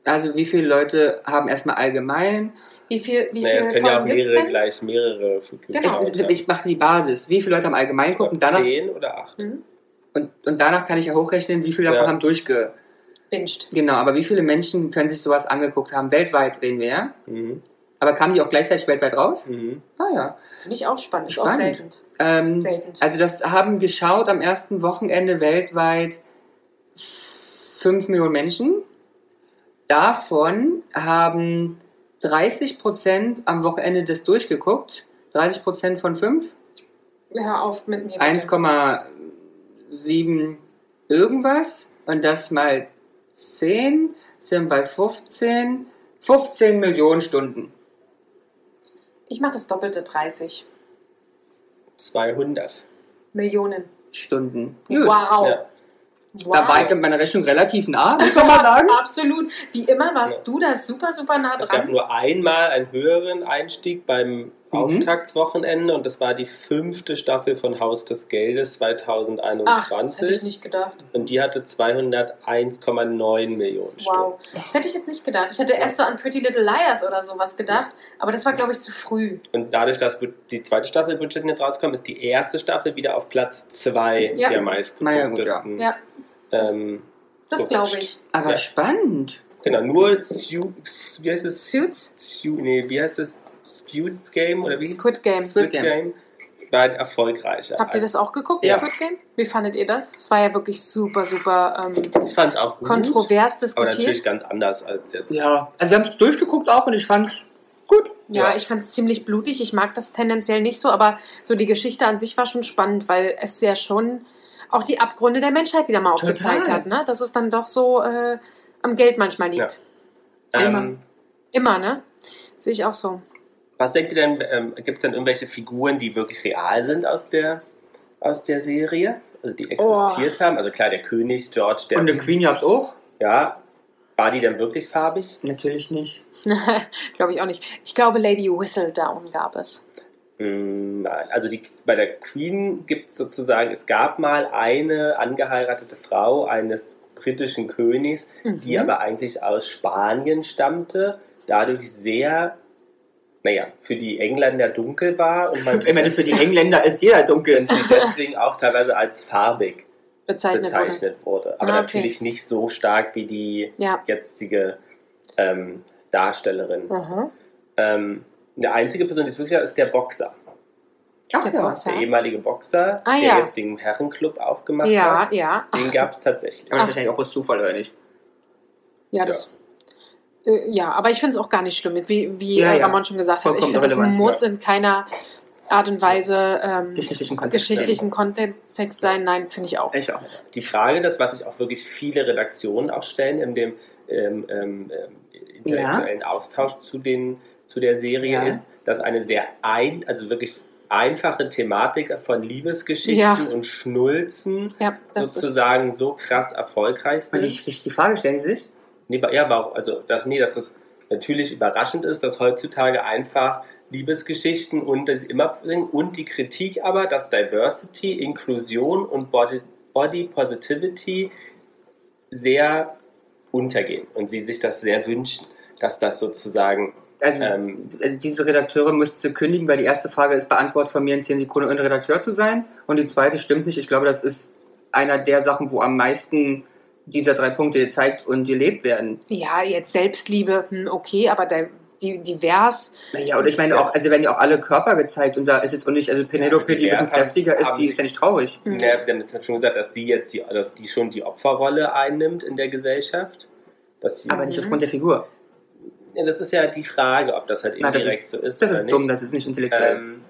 Also wie viele Leute haben erstmal allgemein? Wie viel, wie Naja, es können ja auch mehrere gleich mehrere Genau. Ich, ich mache die Basis. Wie viele Leute haben allgemein geguckt und danach, Zehn oder acht? Mhm. und, und danach kann ich ja hochrechnen, wie viele davon Ja. haben durchge... Binged. Genau, aber wie viele Menschen können sich sowas angeguckt haben? Weltweit reden wir, ja? Mhm. Aber kamen die auch gleichzeitig weltweit raus? Mhm. Ah ja. Finde ich auch spannend. Ist auch Spannend. selten. Ähm, Selten. also das haben geschaut am ersten Wochenende weltweit 5 Millionen Menschen. Davon haben 30% am Wochenende das durchgeguckt. 30% von 5. Hör auf mit mir. bitte. 1,7 irgendwas. Und das mal 10 sind bei 15. 15 Millionen Stunden. Ich mache das doppelte 30 200. Millionen. Stunden. Wow. Ja. Wow. Da war ich mit meiner Rechnung relativ nah, muss man mal sagen. Absolut. Wie immer warst Ja. du da super, super nah Es gab dran. nur einmal einen höheren Einstieg beim Mhm. Auftaktswochenende und das war die fünfte Staffel von Haus des Geldes Ach, das hätte ich 2021 nicht gedacht. und die hatte 201,9 Millionen Wow. Das hätte ich jetzt nicht gedacht. Ich hätte erst so an Pretty Little Liars oder sowas gedacht, aber das war, glaube ich, zu früh. Stunden. Und dadurch, dass die zweite Staffel Bridgerton jetzt rauskommt, ist die erste Staffel wieder auf Platz 2 Ja. der Na ja, gut, meistgegucktesten. Ja, Ähm, das glaube ich. Aber Ja. spannend. genau, nur Su wie heißt es? Suits? Su nee, wie heißt es? Squid Game oder wie? es? Squid Game. Squid Game. war halt erfolgreicher. Habt ihr das auch geguckt, Ja. Squid Game? Wie fandet ihr das? Es war ja wirklich super, super ähm, Ich fand es auch gut. kontrovers Aber diskutiert. natürlich ganz anders als jetzt. Ja, also wir haben es durchgeguckt auch und ich fand's gut. Ja, Ja. ich fand es ziemlich blutig. Ich mag das tendenziell nicht so, aber so die Geschichte an sich war schon spannend, weil es ja schon auch die Abgründe der Menschheit wieder mal aufgezeigt Total. hat, ne? Dass es dann doch so äh, am Geld manchmal liegt. Ähm, Immer, ne? Sehe ich auch so. was denkt ihr denn, ähm, gibt es denn irgendwelche Figuren, die wirklich real sind aus der, aus der Serie? Also die existiert haben? Also klar, der König, George, der. Und eine Queen gab's auch? Ja. War die denn wirklich farbig? Natürlich nicht. glaube ich auch nicht. Ich glaube, Lady Whistledown gab es. Mm, Nein, also die, bei der Queen gibt es sozusagen, es gab mal eine angeheiratete Frau eines britischen Königs, die Mhm. aber eigentlich aus Spanien stammte, dadurch sehr, naja, für die Engländer dunkel war und man Ich meine, für die Engländer ist jeder dunkel. sie deswegen auch teilweise als farbig bezeichnet, wurde. bezeichnet wurde. Aber Ah, okay. natürlich nicht so stark wie die Ja. jetzige ähm, Darstellerin. Mhm. Ähm, Der einzige Person, die es wirklich hat, ist der Boxer. Ach Der ja. Boxer. Der ehemalige Boxer, Ah, der ja. jetzt den Herrenclub aufgemacht Ja, hat. ja. Den Ach, gab es tatsächlich. Aber wahrscheinlich auch aus Zufall, oder nicht? ja, das. Äh, ja, aber ich finde es auch gar nicht schlimm, wie, wie Ja, ja. Ramon schon gesagt hat. Ich Vollkommen finde, das muss in keiner Art und Weise ähm, Geschichtlichen Kontext. geschichtlichen Kontext sein. Nein, finde ich auch. Ich auch. Die Frage, das, was sich auch wirklich viele Redaktionen auch stellen in dem ähm, ähm, ähm, intellektuellen Austausch zu, den, zu der Serie, Ja. ist, dass eine sehr ein, also wirklich einfache Thematik von Liebesgeschichten Ja. und Schnulzen Ja, sozusagen so krass erfolgreich Und sind. die, die, die Frage stellen Sie sich? Nee, ja, aber auch, also das, nee, dass das natürlich überraschend ist, dass heutzutage einfach Liebesgeschichten und das immer bringen und die Kritik aber, dass Diversity, Inklusion und Body, Body Positivity sehr untergehen und sie sich das sehr wünschen, dass das sozusagen Also, Ähm, also diese Redakteure müsste kündigen, weil die erste Frage ist beantwortet von mir in 10 Sekunden, ohne Redakteur zu sein. Und die zweite stimmt nicht. Ich glaube, das ist einer der Sachen, wo am meisten dieser drei Punkte gezeigt und gelebt werden. Ja, jetzt Selbstliebe, hm, okay, aber da, die, divers. Naja, und ich meine auch, also werden ja auch alle Körper gezeigt und da ist jetzt auch nicht, also Penelope, Also die ein bisschen kräftiger ist, die sie- ist ja nicht traurig. hm. Ja, Sie haben jetzt schon gesagt, dass sie jetzt die, dass die schon die Opferrolle einnimmt in der Gesellschaft. Dass sie, Aber nicht Mhm. aufgrund der Figur. Ja, das ist ja die Frage, ob das halt Na, das indirekt ist, so ist. das oder ist nicht. dumm, das ist nicht intellektuell. Ähm,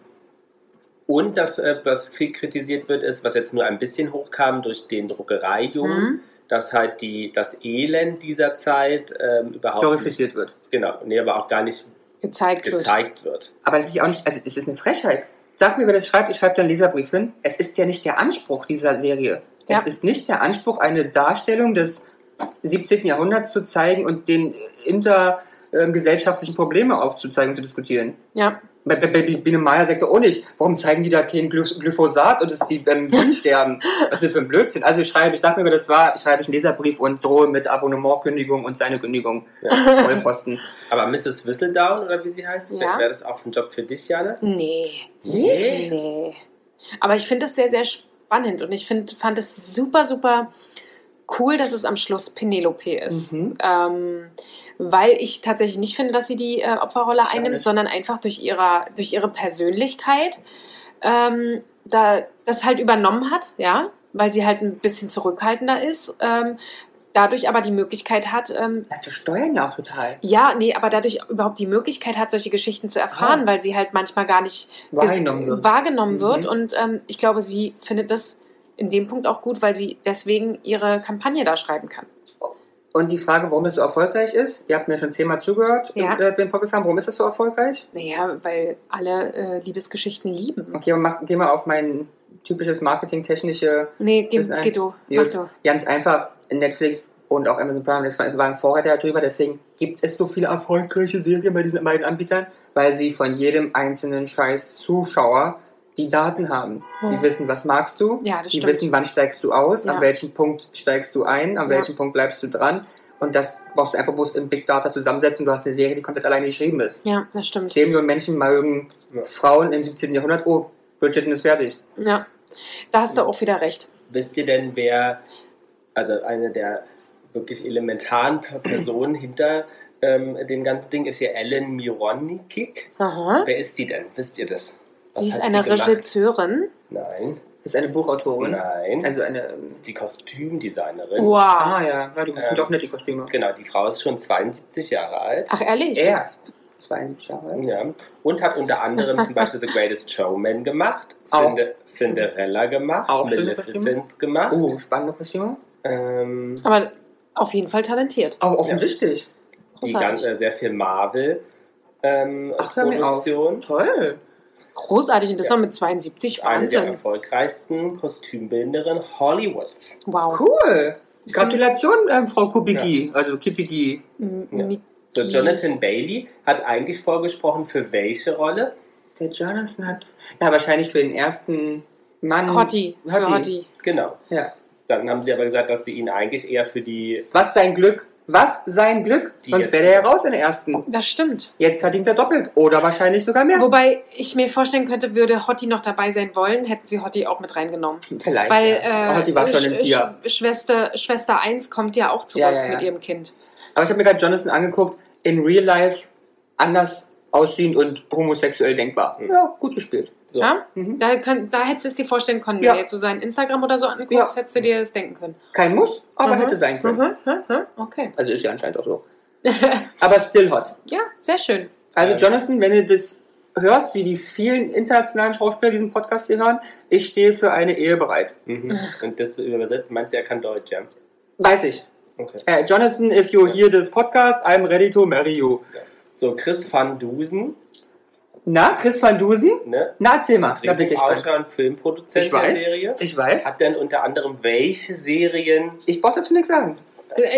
und das, äh, was Krieg kritisiert wird, ist, was jetzt nur ein bisschen hochkam durch den Druckereijungen, Hm? dass halt die, das Elend dieser Zeit ähm, überhaupt glorifiziert wird. genau, nee, aber auch gar nicht gezeigt wird. gezeigt wird. Aber das ist ja auch nicht, also das ist eine Frechheit. Sag mir, wer das schreibt, ich schreibe da einen Leserbrief hin. Es ist ja nicht der Anspruch dieser Serie. Ja. Es ist nicht der Anspruch, eine Darstellung des 17. Jahrhunderts zu zeigen und den intergesellschaftlichen Probleme aufzuzeigen, zu diskutieren. Ja, Bei, bei, bei Biene Meier sagt er auch nicht, warum zeigen die da kein Gly- Glyphosat und dass die beim Wind sterben? Was ist das für ein Blödsinn? Also ich schreibe, ich sag mir, wer das war, ich schreibe ich einen Leserbrief und drohe mit Abonnementkündigung und seine Kündigung. Ja. Vollpfosten. Aber Mrs. Whistledown, oder wie sie heißt, Ja. wäre das auch ein Job für dich, Jana? nee. Nicht? Nee. Aber ich finde es sehr, sehr spannend und ich find, fand es super, super cool, dass es am Schluss Penelope ist. Mhm. Ähm, weil ich tatsächlich nicht finde, dass sie die äh, Opferrolle Ich einnimmt, sondern einfach durch, ihrer, durch ihre Persönlichkeit ähm, da, das halt übernommen hat, ja, weil sie halt ein bisschen zurückhaltender ist. Ähm, dadurch aber die Möglichkeit hat, ähm, Ja, zu steuern ja auch total. ja, nee, aber dadurch überhaupt die Möglichkeit hat, solche Geschichten zu erfahren, Ah. weil sie halt manchmal gar nicht Wahrgenommen wird. wahrgenommen Mhm. wird. Und ähm, ich glaube, sie findet das in dem Punkt auch gut, weil sie deswegen ihre Kampagne da schreiben kann. Und die Frage, warum es so erfolgreich ist, ihr habt mir schon zehnmal zugehört, Ja. äh, den Podcast haben, warum ist das so erfolgreich? Naja, weil alle äh, Liebesgeschichten lieben. Okay, mach, geh mal auf mein typisches marketingtechnische, Nee, geh, geh du. Mach Gut. du. ganz einfach, Netflix und auch Amazon Prime, das waren Vorreiter darüber, deswegen gibt es so viele erfolgreiche Serien bei diesen beiden Anbietern, weil sie von jedem einzelnen scheiß Zuschauer die Daten haben. Die Ja. wissen, was magst du, Ja, das die stimmt. wissen, wann steigst du aus, Ja. an welchem Punkt steigst du ein, an Ja. welchem Punkt bleibst du dran. Und das brauchst du einfach bloß im Big Data zusammensetzen. Du hast eine Serie, die komplett alleine geschrieben ist. Ja, das stimmt. 10 Millionen Menschen mögen Ja. Frauen im 17. Jahrhundert. Oh, Bridgerton ist fertig. Ja, da hast du auch wieder recht. Wisst ihr denn, wer, also eine der wirklich elementaren Per- Personen hinter ähm, dem ganzen Ding ist hier Ellen Mironikik. Aha. Wer ist sie denn? Wisst ihr das? Was Sie ist eine gemacht? Regisseurin. Nein, ist eine Buchautorin. nein. Also eine. das ist die Kostümdesignerin. Wow. Ah ja, ja die Ähm, sind auch nette Kostüme. Genau, die Frau ist schon 72 Jahre alt. Ach, ehrlich? Erst. 72 Jahre alt. Ja. Und hat unter anderem zum Beispiel The Greatest Showman gemacht, Auch. Cinde Cinderella gemacht, Auch schöne Maleficent gemacht. Oh, spannende Kostüme. Ähm, Aber auf jeden Fall talentiert. Auch offensichtlich. die Großartig. ganz, äh, sehr viel Marvel ähm, Ach, hör mir auf. Produktion. Toll. Großartig. Und das Ja. noch mit 72. Eine der Wahnsinn. erfolgreichsten Kostümbildnerinnen Hollywoods. Wow. Cool. Gratulation, ähm, Frau Kubicki. Also Kipiki. M- Ja. So, Jonathan Bailey hat eigentlich vorgesprochen für welche Rolle? Der Jonathan hat. Ja, wahrscheinlich für den ersten Mann. Hottie. Für Hottie. Hottie. Genau. Ja. Dann haben sie aber gesagt, dass sie ihn eigentlich eher für die. Was sein Glück? Was sein Glück? Die Sonst jetzt- wäre er ja raus in der ersten. Das stimmt. Jetzt verdient er doppelt. Oder wahrscheinlich sogar mehr. Wobei ich mir vorstellen könnte, würde Hottie noch dabei sein wollen, hätten sie Hottie auch mit reingenommen. Vielleicht. Weil ja. äh, war schon im Sch- Tier. Sch- Schwester, Schwester 1 kommt ja auch zurück Ja, ja, ja. mit ihrem Kind. Aber ich habe mir gerade Jonathan angeguckt. In Real Life anders aussehend und homosexuell denkbar. Mhm. Ja, gut gespielt. So. Ja? Mhm. Da, könnt, da hättest du es dir vorstellen können, Ja. wenn du jetzt so sein Instagram oder so anguckst, Ja. hättest du dir das denken können. Kein Muss, aber Mhm. hätte sein können. Mhm, mhm, mhm, Okay. Also ist ja anscheinend auch so. Aber still hot. ja, sehr schön. Also. Jonathan, wenn du das hörst, wie die vielen internationalen Schauspieler diesen Podcast hier hören, ich stehe für eine Ehe bereit. Mhm. Und das übersetzt, meinst du, er kann Deutsch, ja? Weiß ich. Okay. Äh, Jonathan, if you hear this podcast, I'm ready to marry you. So, Chris van Dusen, Na, Chris van Dusen? ne? Na, erzähl mal. Da bin ich. Drehbuchautor und Filmproduzent Ich der weiß. Serie. Ich weiß. Hat denn unter anderem welche Serien Ich brauche dazu nichts sagen.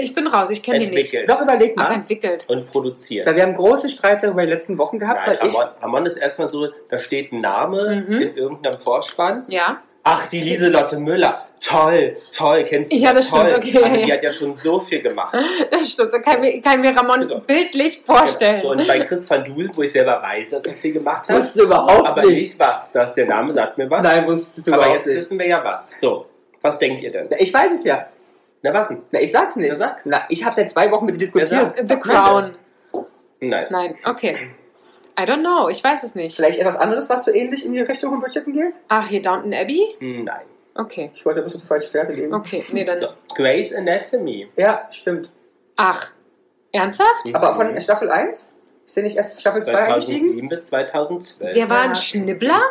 Ich bin raus, ich kenne die nicht. Doch, überleg Ach, mal. entwickelt. und produziert? Weil wir haben große Streit darüber in den letzten Wochen gehabt, Nein, weil ich. Ramon, Ramon ist erstmal so, da steht ein Name Mhm. in irgendeinem Vorspann. Ja. Ach, die Lieselotte Müller. Toll, toll, kennst du Ja, die? das stimmt, toll. okay. Also die hat ja schon so viel gemacht. Das stimmt, da kann, mir, kann mir Ramon So. bildlich vorstellen. So, und bei Chris van Dusen, wo ich selber weiß, dass er viel gemacht hat, Wusstest du überhaupt aber nicht. nicht was. Das, der Name sagt mir was. Nein, wusstest du aber überhaupt jetzt nicht. wissen wir ja was. So, was denkt ihr denn? Na, Ich weiß es ja. Na, was denn? Na, ich sag's nicht. Na, sag's. Na, ich habe seit zwei Wochen mit dir diskutiert. The Crown. Nein. Nein, okay. I don't know, ich weiß es nicht. Vielleicht etwas anderes, was so ähnlich in die Richtung von Bridgerton geht? Ach, hier Downton Abbey? Nein. Okay. Ich wollte bloß auf die falsche Fährte legen. Okay, nee, dann. So, Grey's Anatomy. Ja, stimmt. Ach, ernsthaft? Aber von Staffel 1? Ist der nicht erst Staffel 2 eingestiegen? 2007 bis 2012. Der war ein Schnibbler?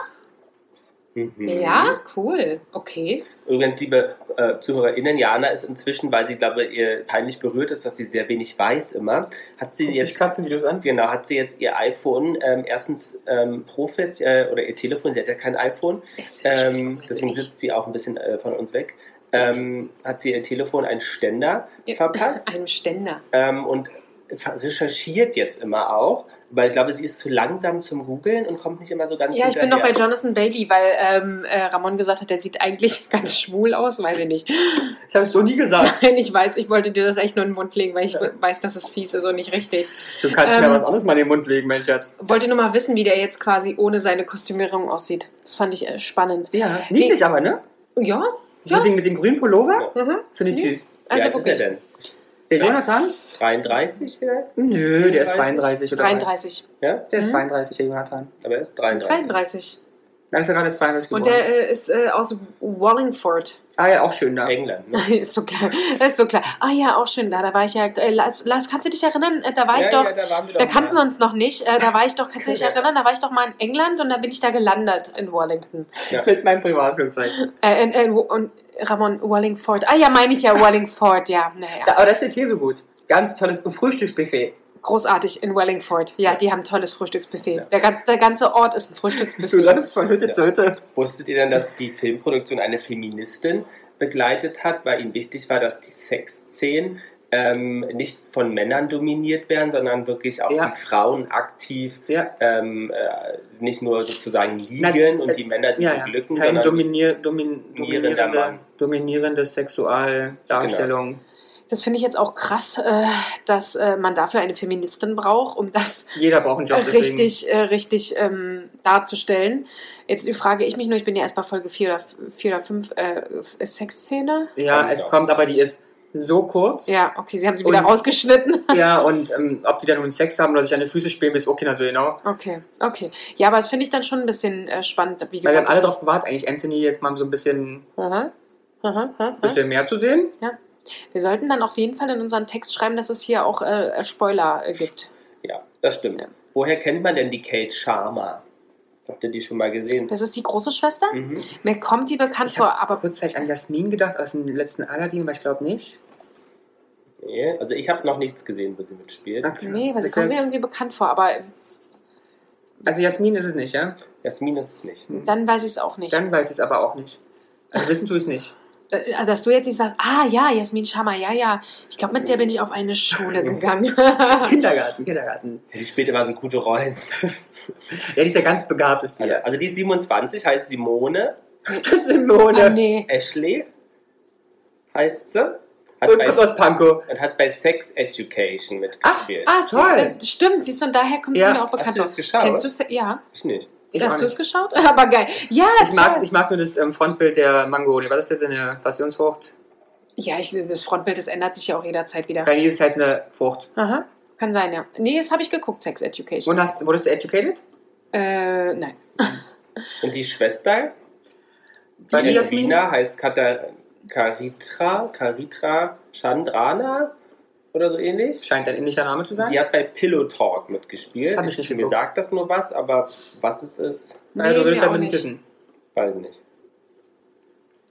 Mhm. Ja, cool. Okay. Übrigens, liebe äh, ZuhörerInnen, Jana ist inzwischen, weil sie, glaube ich, ihr peinlich berührt ist, dass sie sehr wenig weiß immer, hat sie Guckt jetzt Katzenvideos an. Genau, hat sie jetzt ihr iPhone ähm, erstens ähm, profes äh, oder ihr Telefon, sie hat ja kein iPhone, ähm, deswegen sitzt sie auch ein bisschen äh, von uns weg. Ähm, hat sie ihr Telefon einen Ständer verpasst Einem Ständer. ähm, und recherchiert jetzt immer auch, weil ich glaube, sie ist zu langsam zum Googeln und kommt nicht immer so ganz Ja, ich bin noch bei. Jonathan Bailey, weil ähm, äh, Ramon gesagt hat, der sieht eigentlich ganz schwul aus, weiß ich nicht. Ich habe es so nie gesagt. Nein, ich weiß, ich wollte dir das echt nur in den Mund legen, weil ich weiß, dass es fies ist und nicht richtig. Du kannst Ähm, mir was anderes mal in den Mund legen, mein Schatz. Wollte nur mal wissen, wie der jetzt quasi ohne seine Kostümierung aussieht. Das fand ich äh, spannend. Ja, niedlich aber, ne? Ja, Ja. Mit, dem, mit dem grünen Pullover? mhm. Finde ich Nee. süß. Wie also alt ist er denn? Der. Jonathan? 33 vielleicht? Nö, der ist 32 32 oder 33. Ja, Der ist Mhm. 32, der Jonathan. aber er ist 33. 33. Dann ist er gerade 32 Und geboren. der äh, ist äh, aus Wallingford. ah ja, auch schön da. England. Ne? ist so klar. ist so klar. Ah ja, auch schön da. Da war ich ja. Äh, Lars, Lars, kannst du dich erinnern? Äh, Da war ich Ja, doch. ja, da waren wir Da doch kannten mal. wir uns noch nicht. Äh, da war ich doch, kannst du dich erinnern? Da war ich doch mal in England und da bin ich da gelandet in Wallington. Mit meinem Privatflugzeug. Äh, in, in, und Ramon Wallingford. Ah ja, meine ich ja, Wallingford, ja. Naja. Da, aber das ist hier so gut. Ganz tolles Frühstücksbuffet. Großartig in Wallingford. Ja, Ja. die haben ein tolles Frühstücksbuffet. Ja. Der, der ganze Ort ist ein Du Frühstücksbuffet. läufst von Hütte Ja. zu Hütte. Wusstet ihr denn, dass die Filmproduktion eine Feministin begleitet hat, weil ihnen wichtig war, dass die Sexszenen ähm, nicht von Männern dominiert werden, sondern wirklich auch Ja. die Frauen aktiv Ja. ähm, äh, nicht nur sozusagen liegen Na, und äh, die Männer sie Ja, ja. beglücken, Keine sondern dominier, domin, dominierende, Mann. dominierende Sexualdarstellung. Das finde ich jetzt auch krass, äh, dass äh, man dafür eine Feministin braucht, um das Jeder braucht einen Job. deswegen. richtig, äh, richtig ähm, darzustellen. Jetzt frage ich mich nur, ich bin ja erst bei Folge 4 oder, 4 oder 5, äh, Sexszene? Ja, es kommt, aber die ist so kurz. Ja, okay, sie haben sie wieder Und- rausgeschnitten. Ja, und ähm, ob die dann nun Sex haben oder sich an die Füße spielen, bis okay, also genau. Okay, okay. Ja, aber das finde ich dann schon ein bisschen äh, spannend. Wie Weil wir gesagt, haben alle darauf gewartet, eigentlich Anthony jetzt mal so ein bisschen, Aha. Aha, aha. bisschen mehr zu sehen. Wir sollten dann auf jeden Fall in unseren Text schreiben, dass es hier auch äh, Spoiler äh, gibt. ja, das stimmt. Ja. Woher kennt man denn die Kate Sharma? Habt ihr die schon mal gesehen? Das ist die große Schwester? Mhm. Mir kommt die bekannt Ich vor, habe aber kurzzeitig an Jasmin gedacht aus dem letzten Aladdin, aber ich glaube nicht. Nee, also ich habe noch nichts gesehen, wo sie mitspielt. Okay. nee, weil sie kommt mir irgendwie bekannt vor, aber Also Jasmin ist es nicht, ja? Jasmin ist es nicht. dann weiß ich es auch nicht. Dann weiß ich es aber auch nicht. Also wissen ich es nicht. Äh, also, dass du jetzt nicht sagst, ah ja, Jasmin Schammer, ja, ja. Ich glaube, mit der bin ich auf eine Schule gegangen. Kindergarten, Kindergarten. Die spielt immer so gute Rollen. Ja, die ist ja ganz begabt, ist die. Also, also die ist 27, heißt Simone. Das sind Mone. ah, nee. Ashley heißt sie. Hat Und kommt aus Pankow. und hat bei Sex Education mitgespielt. Ah, Toll. siehst du, stimmt, siehst du, und daher kommt Ja. sie mir auch Hast bekannt du vor. das geschaut? Kennst du? Ja. Ich nicht. Ich, Hast du es geschaut? Aber geil. Ja, ich, mag, ich mag nur das ähm, Frontbild der Mango. Was ist das denn eine Passionsfrucht? Ja, ich, das Frontbild, das ändert sich ja auch jederzeit wieder. Nein, die ist halt eine Frucht. Aha. Kann sein, ja. Nee, das habe ich geguckt, Sex Education. Und hast, wurdest du educated? Äh, nein. Und die Schwester, Bei die dir, Jasmin? Katrina, heißt Kata, Karitra, Karitra Chandrana oder so ähnlich. Scheint ein ähnlicher Name zu sein. Die hat bei Pillow Talk mitgespielt. Hab ich nicht mir geguckt. sagt das nur was, aber was es ist, also Nee, will ich mir auch damit nicht. wissen. weiß ich nicht.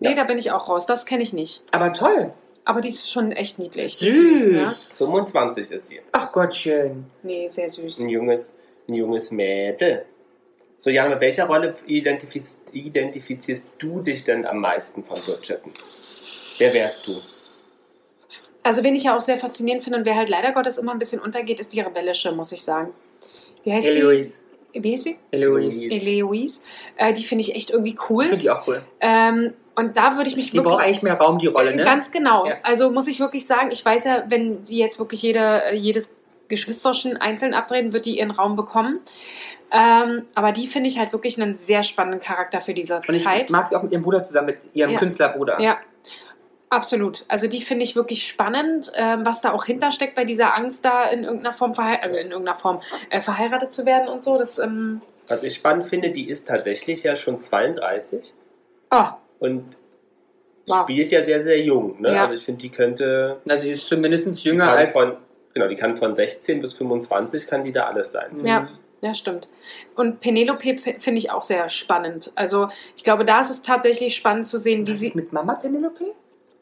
Nee, Ja. da bin ich auch raus. Das kenne ich nicht. Aber toll. Aber die ist schon echt niedlich. Süß. ne? 25 ist sie. Ach Gottchen. Nee, sehr süß. Ein junges, ein junges Mädel. So, Jan, mit welcher Rolle identifiz identifizierst du dich denn am meisten von Bridgerton? Wer wärst du? Also, wen ich ja auch sehr faszinierend finde und wer halt leider Gottes immer ein bisschen untergeht, ist die rebellische, muss ich sagen. Wie heißt sie? Eloise. Wie heißt sie? Eloise. Eloise. Äh, die finde ich echt irgendwie Ich cool. finde die auch cool. Ähm, und da würde ich mich Die wirklich. braucht eigentlich mehr Raum, die Rolle, ne? Ganz genau. Ja. Also muss ich wirklich sagen, ich weiß ja, wenn sie jetzt wirklich jede, jedes Geschwisterchen einzeln abdrehen, wird die ihren Raum bekommen. Ähm, aber die finde ich halt wirklich einen sehr spannenden Charakter für diese Und ich Zeit. mag sie auch mit ihrem Bruder zusammen, mit ihrem Ja. Künstlerbruder. Ja, absolut. Also die finde ich wirklich spannend, ähm, was da auch hintersteckt bei dieser Angst, da in irgendeiner Form, also in irgendeiner Form äh, verheiratet zu werden und so. Das, ähm, Was ich spannend finde, die ist tatsächlich ja schon 32 oh, und Wow. spielt ja sehr, sehr jung. Ne? Ja. Also ich finde, die könnte Also sie ist zumindest jünger als... von, genau, die kann von 16 bis 25 kann die da alles sein. Ja. ich. ja, stimmt. Und Penelope finde ich auch sehr spannend. Also ich glaube, da ist es tatsächlich spannend zu sehen, wie Was ist sie... mit Mama Penelope?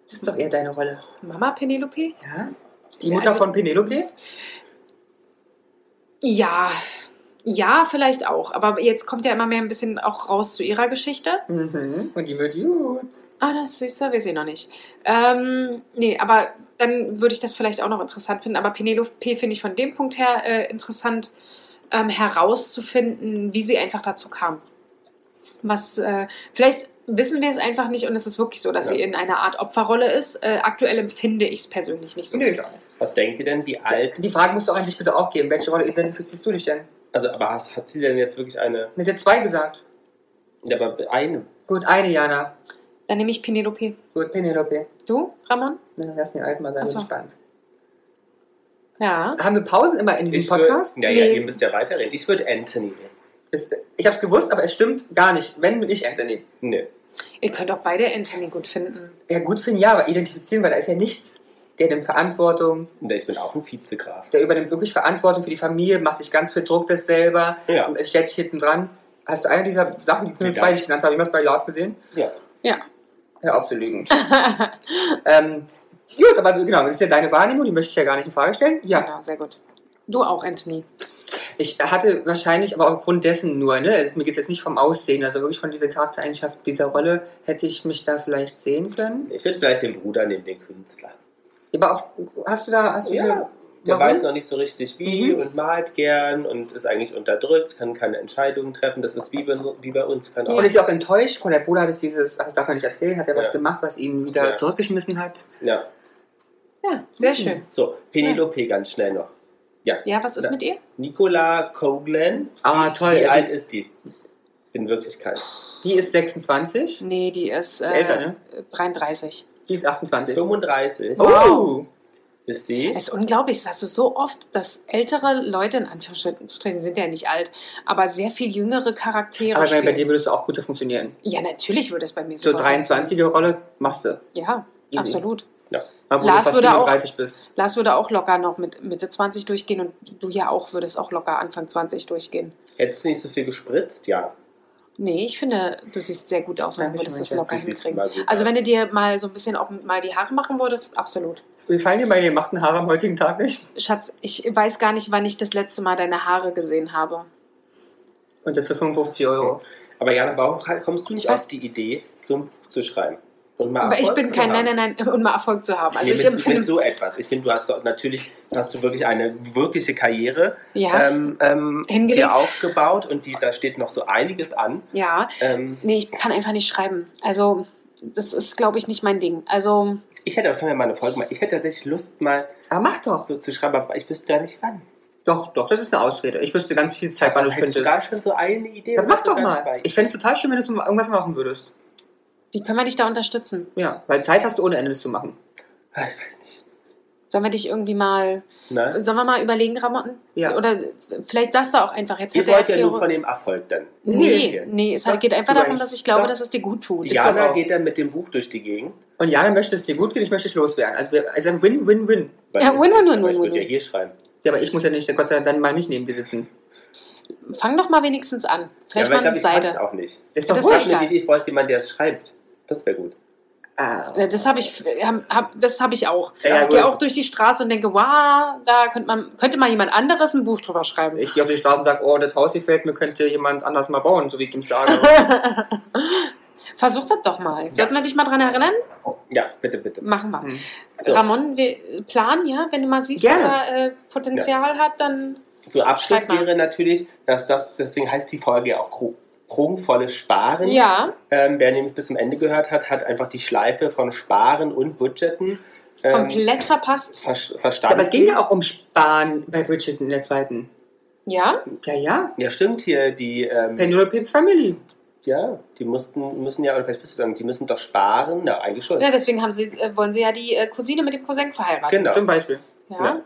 Das ist doch eher deine Rolle. Mama Penelope? Ja? Die Mutter Also- von Penelope? Ja, ja, vielleicht auch. Aber jetzt kommt ja immer mehr ein bisschen auch raus zu ihrer Geschichte. Mhm. Und die wird gut. Ah, das siehst du, wir sehen noch nicht. Ähm, nee, aber dann würde ich das vielleicht auch noch interessant finden. Aber Penelope finde ich von dem Punkt her äh, interessant ähm, herauszufinden, wie sie einfach dazu kam. Was, äh, vielleicht wissen wir es einfach nicht und es ist wirklich so, dass Ja. sie in einer Art Opferrolle ist. Äh, aktuell empfinde ich es persönlich nicht so. Nö. Was denkt ihr denn, wie alt? Die Frage musst du auch dich bitte auch geben. Welche Rolle identifizierst du dich denn? Also, aber hast, hat sie denn jetzt wirklich eine? Mit der zwei gesagt. Ja, aber eine. Gut, eine Jana. Dann nehme ich Penelope. Gut, Penelope. Du, Ramon? Na, Lass den alten mal sein, so. gespannt. Ja. Haben wir Pausen immer in diesem Ich Podcast? Würd, ja, ja, Nee. ihr müsst ja weiterreden. Ich würde Anthony nehmen. Ich habe es gewusst, aber es stimmt gar nicht. Wenn, bin ich Anthony. Nö. Ihr könnt auch beide Anthony gut finden. Ja, gut finden, ja, aber identifizieren, weil da ist ja nichts. Der nimmt Verantwortung, Ich bin auch ein Vizegraf. der übernimmt wirklich Verantwortung für die Familie, macht sich ganz viel Druck das selber Ja. und es stellt sich hinten dran. Hast du eine dieser Sachen, die es nur zwei, die ich genannt habe, jemals bei Lars gesehen? Ja. Ja. Hör auf zu lügen. ähm, gut, aber genau, das ist ja deine Wahrnehmung, die möchte ich ja gar nicht in Frage stellen. Ja, Genau, sehr gut. Du auch, Anthony. ich hatte wahrscheinlich, aber aufgrund dessen nur, ne? Also mir geht es jetzt nicht vom Aussehen, also wirklich von dieser Charaktereigenschaft dieser Rolle, hätte ich mich da vielleicht sehen können. Ich würde vielleicht den Bruder nehmen, den Künstler. Aber auf, hast du da, hast du Ja, dir- Der warum? weiß noch nicht so richtig wie Mhm. und malt gern und ist eigentlich unterdrückt, kann keine Entscheidungen treffen. Das ist wie bei, wie bei uns. Kann auch Und ist ja auch enttäuscht, von der Bruder hat es dieses, das darf man nicht erzählen, hat er was Ja. gemacht, was ihn wieder Ja. zurückgeschmissen hat. ja. Ja, sehr Mhm. schön. So, Penelope ganz schnell noch. Ja, was ist Ja. mit ihr? Nicola Coughlin. Ah, toll. Wie ja, alt die, ist die? In Wirklichkeit. die ist 26, Nee, die ist, Ist äh, älter, ne? 33. die ist 28. 35 Oh! ist sie. Es ist unglaublich, das hast du so oft, dass ältere Leute, in Anführungsstrichen sind ja nicht alt, aber sehr viel jüngere Charaktere Aber bei spielen. dir würdest du auch gut funktionieren. Ja, natürlich würde es bei mir So super 23er-Rolle machst du. Ja, Easy. absolut. Obwohl Lars du fast würde auch- 37 bist. Lars würde auch locker noch mit Mitte 20 durchgehen und du ja auch würdest auch locker Anfang 20 durchgehen. Hättest du nicht so viel gespritzt? Ja. Nee, ich finde, du siehst sehr gut aus und Dankeschön, würdest das locker Du hinkriegen. Also wenn du dir mal so ein bisschen auch mal die Haare machen würdest, absolut. Wie fallen dir meine gemachten Haare am heutigen Tag nicht? Schatz, ich weiß gar nicht, wann ich das letzte Mal deine Haare gesehen habe. Und das für 55 Euro. Aber Jana, warum kommst du nicht auf die Idee, so ein Buch zu schreiben? Und mal Aber ich Erfolg bin zu kein, nein, nein, nein, und mal Erfolg zu haben. Also nee, ich mit, empfinde, mit so etwas. Ich finde, du hast natürlich hast du wirklich eine wirkliche Karriere ja, ähm, ähm, dir aufgebaut und die, da steht noch so einiges an. ja, Ähm, nee, ich kann einfach nicht schreiben. Also das ist, glaube ich, nicht mein Ding. Also ich hätte, können wir mal eine Folge machen. Ich hätte tatsächlich Lust, mal Aber mach doch. so zu schreiben, aber ich wüsste gar nicht wann. Doch, doch, das ist eine Ausrede. Ich wüsste ganz viel Zeit, wann du du könntest. da schon so eine Idee? Dann mach doch mal. zwei? Ich fände es total schön, wenn du irgendwas machen würdest. Wie können wir dich da unterstützen? Ja, weil Zeit hast du ohne Ende das zu machen. Ah, Ich weiß nicht. Sollen wir dich irgendwie mal, Ne? sollen wir mal überlegen, Ramon? Ja. Oder vielleicht sagst du auch einfach, jetzt Ihr wollt ja nur Theo- von dem Erfolg dann Nee, nee, es Doch, geht einfach du darum, dass ich glaube, Doch. dass es dir gut tut. Auch. geht dann mit dem Buch durch die Gegend. Und Jana möchte es dir gut gehen, ich möchte dich loswerden. Also, wir- also ein Win-Win-Win. Ja, es- win, win, win, aber Ich win, würde ja hier schreiben. Ja, aber ich muss ja nicht, Gott sei Dank, dann mal nicht neben dir sitzen. Fang doch mal wenigstens an. Ja, Vielleicht aber mal ich glaube, eine ich kann es Seite. auch nicht. Das ist doch Das ist Ich ich brauche jemanden, der es schreibt. Das wäre gut. Ah. Ja, Das habe ich, hab, das hab ich auch. Ja, ich gehe auch durch die Straße und denke, wow, da könnte, man, könnte mal jemand anderes ein Buch drüber schreiben. Ich gehe auf die Straße und sage, oh, das Haus gefällt mir, könnte jemand anders mal bauen, so wie ich ihm sage. Versuch das doch mal. Sollten wir dich mal dran erinnern? Ja, bitte, bitte. Machen wir. Hm. So. Ramon, wir planen, ja, wenn du mal siehst, Gerne. dass er äh, Potenzial hat, dann. Zu Abschluss wäre natürlich, dass das, deswegen heißt die Folge ja auch prunkvolles Sparen. Ja, Ähm, wer nämlich bis zum Ende gehört hat, hat einfach die Schleife von Sparen und Budgeten ähm, komplett verpasst. ver verstanden. Aber es ging ja auch um Sparen bei Bridget in der zweiten. Ja? Ja, ja. Ja, stimmt hier, die, ähm, Penelope Family. ja, die mussten, müssen ja, oder vielleicht bist du dann, die müssen doch sparen, na, eigentlich schon. Ja, deswegen haben sie, äh, wollen sie ja die äh, Cousine mit dem Cousin verheiraten. Genau. Zum Beispiel. Ja. Ja.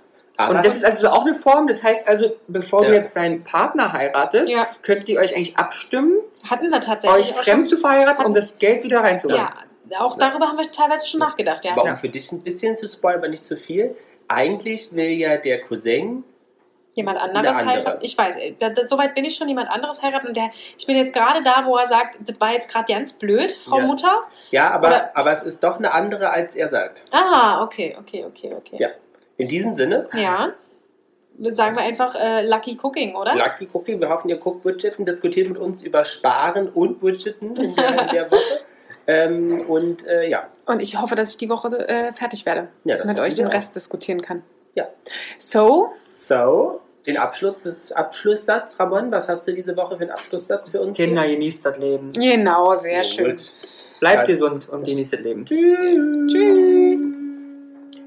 Aber Und das ist also auch eine Form, das heißt also, bevor Ja. du jetzt deinen Partner heiratest, Ja. könntet ihr euch eigentlich abstimmen, Hatten wir tatsächlich. euch fremd zu verheiraten, um das Geld wieder reinzuholen. Ja, auch darüber haben wir teilweise schon nachgedacht, ja. aber um Ja. für dich ein bisschen zu spoilern, aber nicht zu viel. Eigentlich will ja der Cousin, Jemand anderes andere. heiraten. Ich weiß, äh, da, da, soweit bin ich schon, jemand anderes heiraten. Und der, ich bin jetzt gerade da, wo er sagt, das war jetzt gerade ganz blöd, Frau Ja. Mutter. ja, aber, Oder- aber es ist doch eine andere, als er sagt. Ah, okay, okay, okay, okay. Ja. In diesem Sinne, Ja. Sagen wir einfach äh, Lucky Cooking, oder? Lucky Cookie, wir hoffen, ihr guckt Budgeten, diskutiert mit uns über Sparen und Budgeten in der, in der Woche. Ähm, und äh, ja, Und ich hoffe, dass ich die Woche äh, fertig werde. ja, das mit euch den auch. Rest diskutieren kann. Ja. So, So, den Abschluss, das Abschlusssatz, Ramon, was hast du diese Woche für einen Abschlusssatz für uns? Kinder, genießt das Leben. genau, sehr Gut. schön. Bleibt Ja. gesund und genießt das Leben. Tschüss.